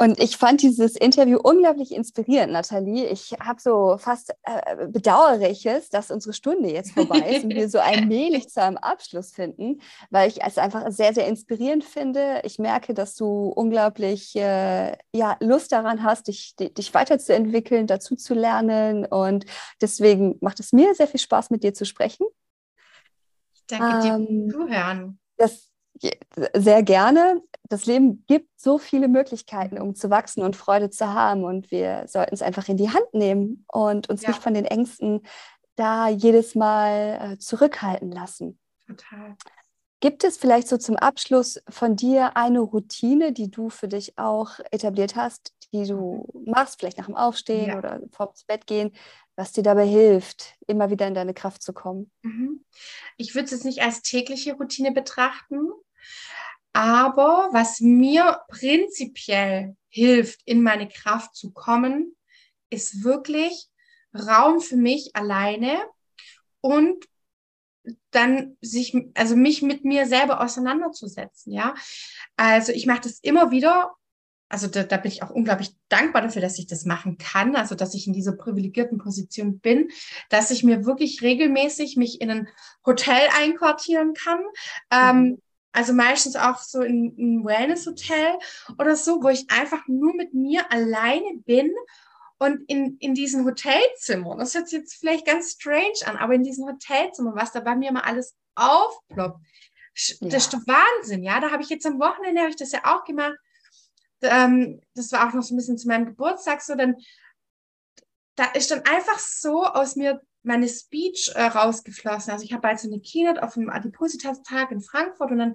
S1: Und ich fand dieses Interview unglaublich inspirierend, Nathalie. Ich habe so fast äh, bedauere ich es, dass unsere Stunde jetzt vorbei ist und wir so allmählich zu einem Abschluss finden, weil ich es einfach sehr, sehr inspirierend finde. Ich merke, dass du unglaublich äh, ja, Lust daran hast, dich, dich weiterzuentwickeln, dazu zu lernen. Und deswegen macht es mir sehr viel Spaß, mit dir zu sprechen.
S3: Ich danke dir ähm, Zuhören.
S1: Das, sehr gerne. Das Leben gibt so viele Möglichkeiten, um zu wachsen und Freude zu haben. Und wir sollten es einfach in die Hand nehmen und uns ja. nicht von den Ängsten da jedes Mal äh, zurückhalten lassen.
S3: Total.
S1: Gibt es vielleicht so zum Abschluss von dir eine Routine, die du für dich auch etabliert hast, die du machst, vielleicht nach dem Aufstehen ja. oder vorm Bett gehen, was dir dabei hilft, immer wieder in deine Kraft zu kommen?
S3: Mhm. Ich würde es jetzt nicht als tägliche Routine betrachten, aber was mir prinzipiell hilft, in meine Kraft zu kommen, ist wirklich Raum für mich alleine und dann sich, also mich mit mir selber auseinanderzusetzen, ja. Also ich mache das immer wieder, also da, da bin ich auch unglaublich dankbar dafür, dass ich das machen kann, also dass ich in dieser privilegierten Position bin, dass ich mir wirklich regelmäßig mich in ein Hotel einquartieren kann, ähm, mhm. Also meistens auch so in ein Wellness-Hotel oder so, wo ich einfach nur mit mir alleine bin und in, in diesen Hotelzimmern, das hört sich jetzt vielleicht ganz strange an, aber in diesen Hotelzimmern, was da bei mir mal alles aufploppt, ja. das ist doch Wahnsinn, ja. Da habe ich jetzt am Wochenende, habe ich das ja auch gemacht. Ähm, das war auch noch so ein bisschen zu meinem Geburtstag so, dann da ist dann einfach so aus mir meine Speech äh, rausgeflossen. Also ich habe halt so eine Keynote auf dem Adipositas-Tag in Frankfurt und dann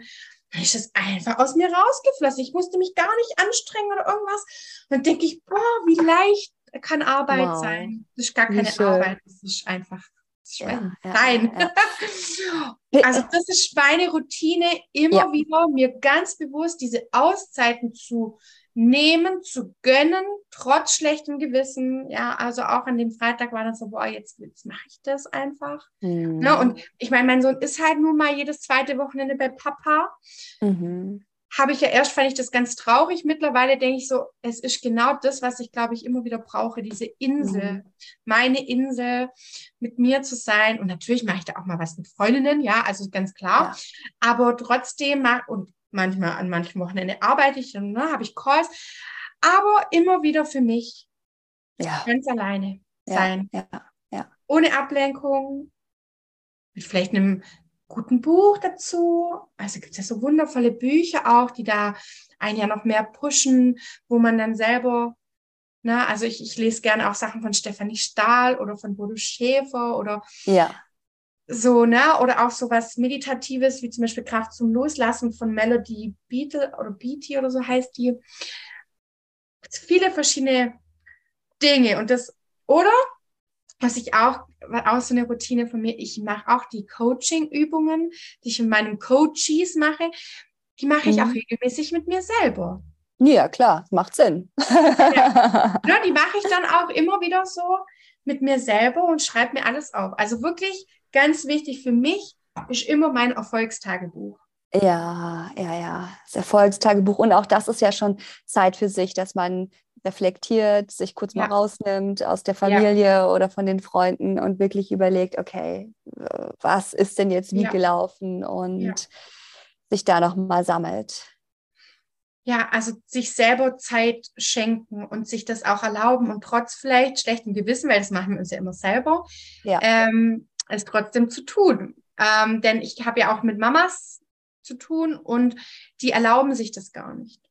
S3: ist das einfach aus mir rausgeflossen. Ich musste mich gar nicht anstrengen oder irgendwas. Und dann denke ich, boah, wie leicht kann Arbeit wow. sein. Das ist gar keine Arbeit, das ist einfach ja, Nein. Ja, ja. also das ist meine Routine, immer wieder mir ganz bewusst diese Auszeiten zu nehmen, zu gönnen, trotz schlechtem Gewissen. Ja, also auch an dem Freitag war dann so, boah, jetzt, jetzt mache ich das einfach. Mhm. Ne? Und ich meine, mein Sohn ist halt nun mal jedes zweite Wochenende bei Papa. Mhm. Habe ich ja erst, fand ich das ganz traurig. Mittlerweile denke ich so, es ist genau das, was ich, glaube ich, immer wieder brauche, diese Insel, mhm. meine Insel, mit mir zu sein. Und natürlich mache ich da auch mal was mit Freundinnen, ja, also ganz klar. Ja. Aber trotzdem, und manchmal an manchen Wochenenden arbeite ich, dann ne, habe ich Calls, aber immer wieder für mich ja. ganz alleine sein.
S1: Ja, ja,
S3: Ohne Ablenkung, mit vielleicht einem guten Buch dazu. Also gibt es ja so wundervolle Bücher auch, die da ein Jahr noch mehr pushen, wo man dann selber, na, ne, also ich, ich lese gerne auch Sachen von Stefanie Stahl oder von Bodo Schäfer oder
S1: ja.
S3: So, ne? Oder auch so was Meditatives, wie zum Beispiel Kraft zum Loslassen von Melody Beatle oder Beatty oder so heißt die. Viele verschiedene Dinge. Und das, oder was ich auch, auch so eine Routine von mir, ich mache auch die Coaching-Übungen, die ich in meinem Coaches mache, die mache ich mhm. auch regelmäßig mit mir selber.
S1: Ja, klar, macht Sinn.
S3: ja. ja, die mache ich dann auch immer wieder so mit mir selber und schreibe mir alles auf. Also wirklich ganz wichtig für mich ist immer mein Erfolgstagebuch.
S1: Ja, ja, ja, das Erfolgstagebuch. Und auch das ist ja schon Zeit für sich, dass man reflektiert, sich kurz ja. mal rausnimmt aus der Familie ja. oder von den Freunden und wirklich überlegt, okay, was ist denn jetzt wie ja. gelaufen und sich da nochmal sammelt.
S3: ja, also sich selber Zeit schenken und sich das auch erlauben und trotz vielleicht schlechtem Gewissen, weil das machen wir uns ja immer selber, ja. ähm, es trotzdem zu tun. Ähm, denn ich habe ja auch mit Mamas zu tun und die erlauben sich das gar nicht.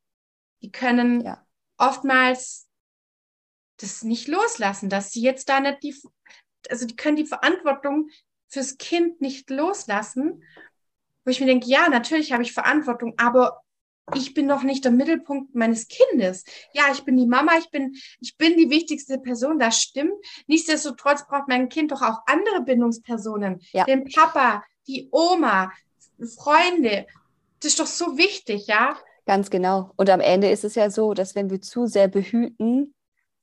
S3: Die können ja. oftmals das nicht loslassen, dass sie jetzt da nicht die, also die können die Verantwortung fürs Kind nicht loslassen, wo ich mir denke, ja, natürlich habe ich Verantwortung, aber ich bin doch nicht der Mittelpunkt meines Kindes. Ja, ich bin die Mama, ich bin, ich bin die wichtigste Person, das stimmt. Nichtsdestotrotz braucht mein Kind doch auch andere Bindungspersonen. Ja. Den Papa, die Oma, Freunde. Das ist doch so wichtig, ja?
S1: Ganz genau. Und am Ende ist es ja so, dass wenn wir zu sehr behüten,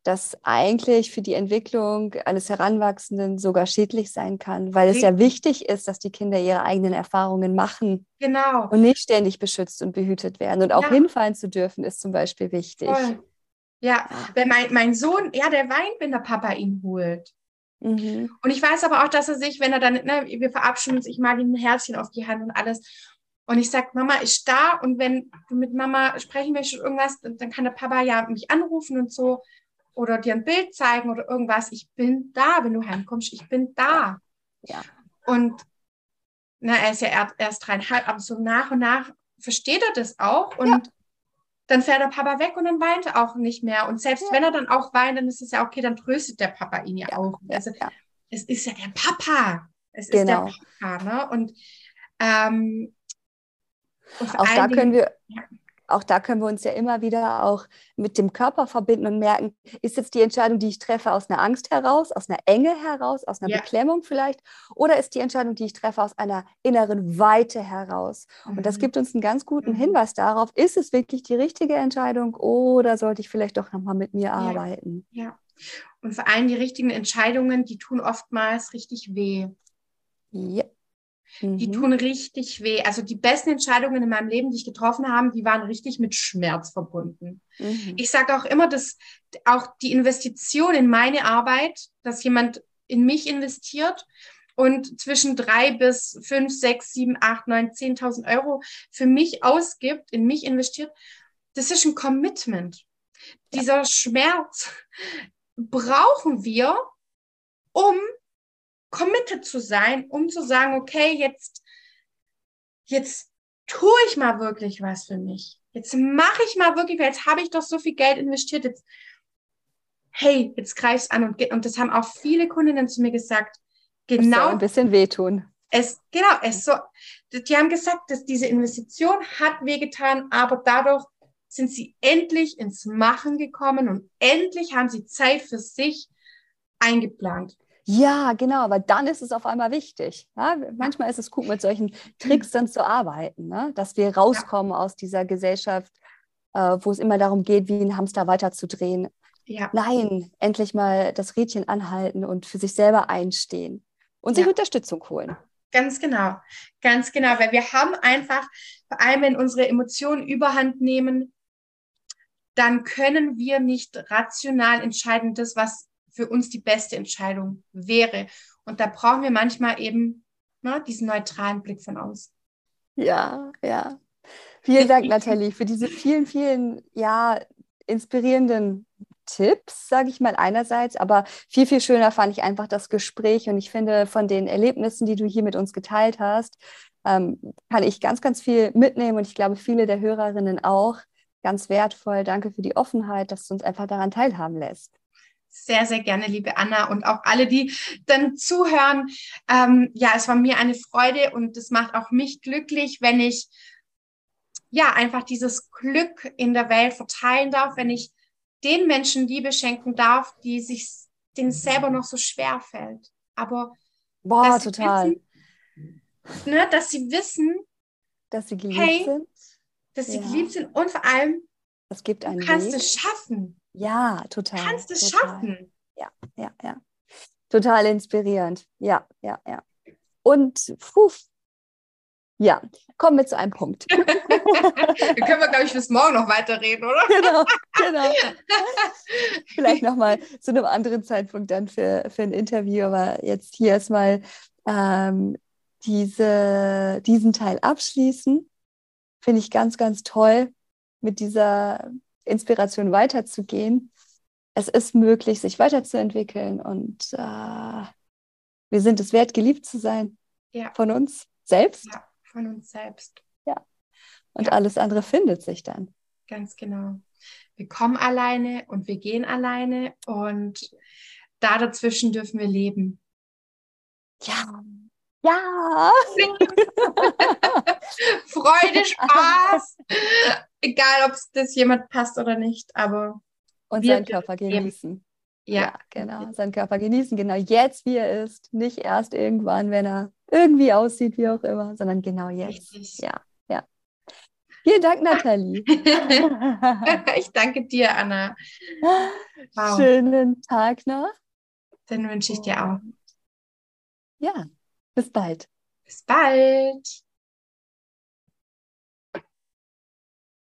S1: das eigentlich für die Entwicklung eines Heranwachsenden sogar schädlich sein kann, weil es ja wichtig ist, dass die Kinder ihre eigenen Erfahrungen machen.
S3: Genau.
S1: Und nicht ständig beschützt und behütet werden. Und auch ja. hinfallen zu dürfen, ist zum Beispiel wichtig. Voll.
S3: Ja, weil mein, mein Sohn, ja, der weint, wenn der Papa ihn holt. Mhm. Und ich weiß aber auch, dass er sich, wenn er dann, ne, wir verabschieden uns, ich mag ihm ein Herzchen auf die Hand und alles. Und ich sage, Mama ist da und wenn du mit Mama sprechen möchtest irgendwas, dann kann der Papa ja mich anrufen und so oder dir ein Bild zeigen oder irgendwas. Ich bin da, wenn du heimkommst. Ich bin da. Ja. Und na, er ist ja erst dreieinhalb, aber so nach und nach versteht er das auch und ja. dann fährt der Papa weg und dann weint er auch nicht mehr. Und selbst ja. wenn er dann auch weint, dann ist es ja okay, dann tröstet der Papa ihn ja, auch. Also es ist ja der Papa. Es genau. ist der Papa, ne? Und, ähm,
S1: und auch da können wir, auch da können wir uns ja immer wieder auch mit dem Körper verbinden und merken, ist jetzt die Entscheidung, die ich treffe, aus einer Angst heraus, aus einer Enge heraus, aus einer ja. Beklemmung vielleicht, oder ist die Entscheidung, die ich treffe, aus einer inneren Weite heraus? Und das mhm. gibt uns einen ganz guten mhm. Hinweis darauf, ist es wirklich die richtige Entscheidung oder sollte ich vielleicht doch nochmal mit mir ja. arbeiten?
S3: Ja. Und vor allem die richtigen Entscheidungen, die tun oftmals richtig weh. Ja. Die mhm. tun richtig weh. Also die besten Entscheidungen in meinem Leben, die ich getroffen habe, die waren richtig mit Schmerz verbunden. Mhm. Ich sage auch immer, dass auch die Investition in meine Arbeit, dass jemand in mich investiert und zwischen drei bis fünf, sechs, sieben, acht, neun, zehntausend Euro für mich ausgibt, in mich investiert, das ist ein Commitment. Ja. Dieser Schmerz brauchen wir, um committed zu sein, um zu sagen, okay, jetzt, jetzt tue ich mal wirklich was für mich. Jetzt mache ich mal wirklich, weil jetzt habe ich doch so viel Geld investiert. Jetzt, hey, jetzt greif's an und und das haben auch viele Kundinnen zu mir gesagt. Genau. Das
S1: soll ein bisschen wehtun.
S3: Es, genau, es so, die haben gesagt, dass diese Investition hat wehgetan, aber dadurch sind sie endlich ins Machen gekommen und endlich haben sie Zeit für sich eingeplant.
S1: Ja, genau, aber dann ist es auf einmal wichtig. Ja? Manchmal ist es gut, mit solchen Tricks dann zu arbeiten, ne? dass wir rauskommen ja. aus dieser Gesellschaft, äh, wo es immer darum geht, wie ein Hamster weiterzudrehen. Ja. Nein, endlich mal das Rädchen anhalten und für sich selber einstehen und sich Unterstützung holen.
S3: Ganz genau, ganz genau, weil wir haben einfach, vor allem wenn unsere Emotionen überhand nehmen, dann können wir nicht rational entscheiden, das, was für uns die beste Entscheidung wäre. Und da brauchen wir manchmal eben ne, diesen neutralen Blick von außen.
S1: Ja, ja. Vielen Dank, Nathalie, für diese vielen, vielen, ja, inspirierenden Tipps, sage ich mal einerseits, aber viel, viel schöner fand ich einfach das Gespräch und ich finde, von den Erlebnissen, die du hier mit uns geteilt hast, ähm, kann ich ganz, ganz viel mitnehmen und ich glaube, viele der Hörerinnen auch. Ganz wertvoll. Danke für die Offenheit, dass du uns einfach daran teilhaben lässt
S3: sehr, sehr gerne, liebe Anna und auch alle, die dann zuhören. Ähm, ja, es war mir eine Freude und es macht auch mich glücklich, wenn ich ja einfach dieses Glück in der Welt verteilen darf, wenn ich den Menschen Liebe schenken darf, die sich denen selber noch so schwer fällt. Aber
S1: Boah, total.
S3: Wissen, ne, dass sie wissen,
S1: dass sie geliebt hey, sind.
S3: Dass sie ja. geliebt sind und vor allem,
S1: es gibt einen
S3: du kannst Weg. es schaffen.
S1: Ja, total.
S3: Du kannst es
S1: total.
S3: schaffen.
S1: Ja, ja, ja. Total inspirierend. Ja, ja, ja. Und puh, ja, kommen wir zu einem Punkt.
S3: Dann können wir, glaube ich, bis morgen noch weiterreden, oder?
S1: Genau, genau. Vielleicht nochmal zu einem anderen Zeitpunkt dann für, für ein Interview, aber jetzt hier erstmal ähm, diese, diesen Teil abschließen. Finde ich ganz, ganz toll. mit dieser Inspiration weiterzugehen. Es ist möglich, sich weiterzuentwickeln und äh, wir sind es wert, geliebt zu sein. Ja. Von uns selbst.
S3: Ja, von uns selbst.
S1: Ja. Und ja. alles andere findet sich dann.
S3: Ganz genau. Wir kommen alleine und wir gehen alleine und da dazwischen dürfen wir leben.
S1: Ja. Ja.
S3: Freude, Spaß. Egal, ob es das jemand passt oder nicht, aber.
S1: Und seinen Körper genießen. Ja. ja, genau. Seinen Körper genießen, genau jetzt, wie er ist. Nicht erst irgendwann, wenn er irgendwie aussieht, wie auch immer, sondern genau jetzt. Richtig. Ja, ja. Vielen Dank, Nathalie.
S3: ich danke dir, Anna.
S1: Wow. Schönen Tag noch.
S3: Den wünsche ich dir auch.
S1: Ja, bis bald.
S3: Bis bald.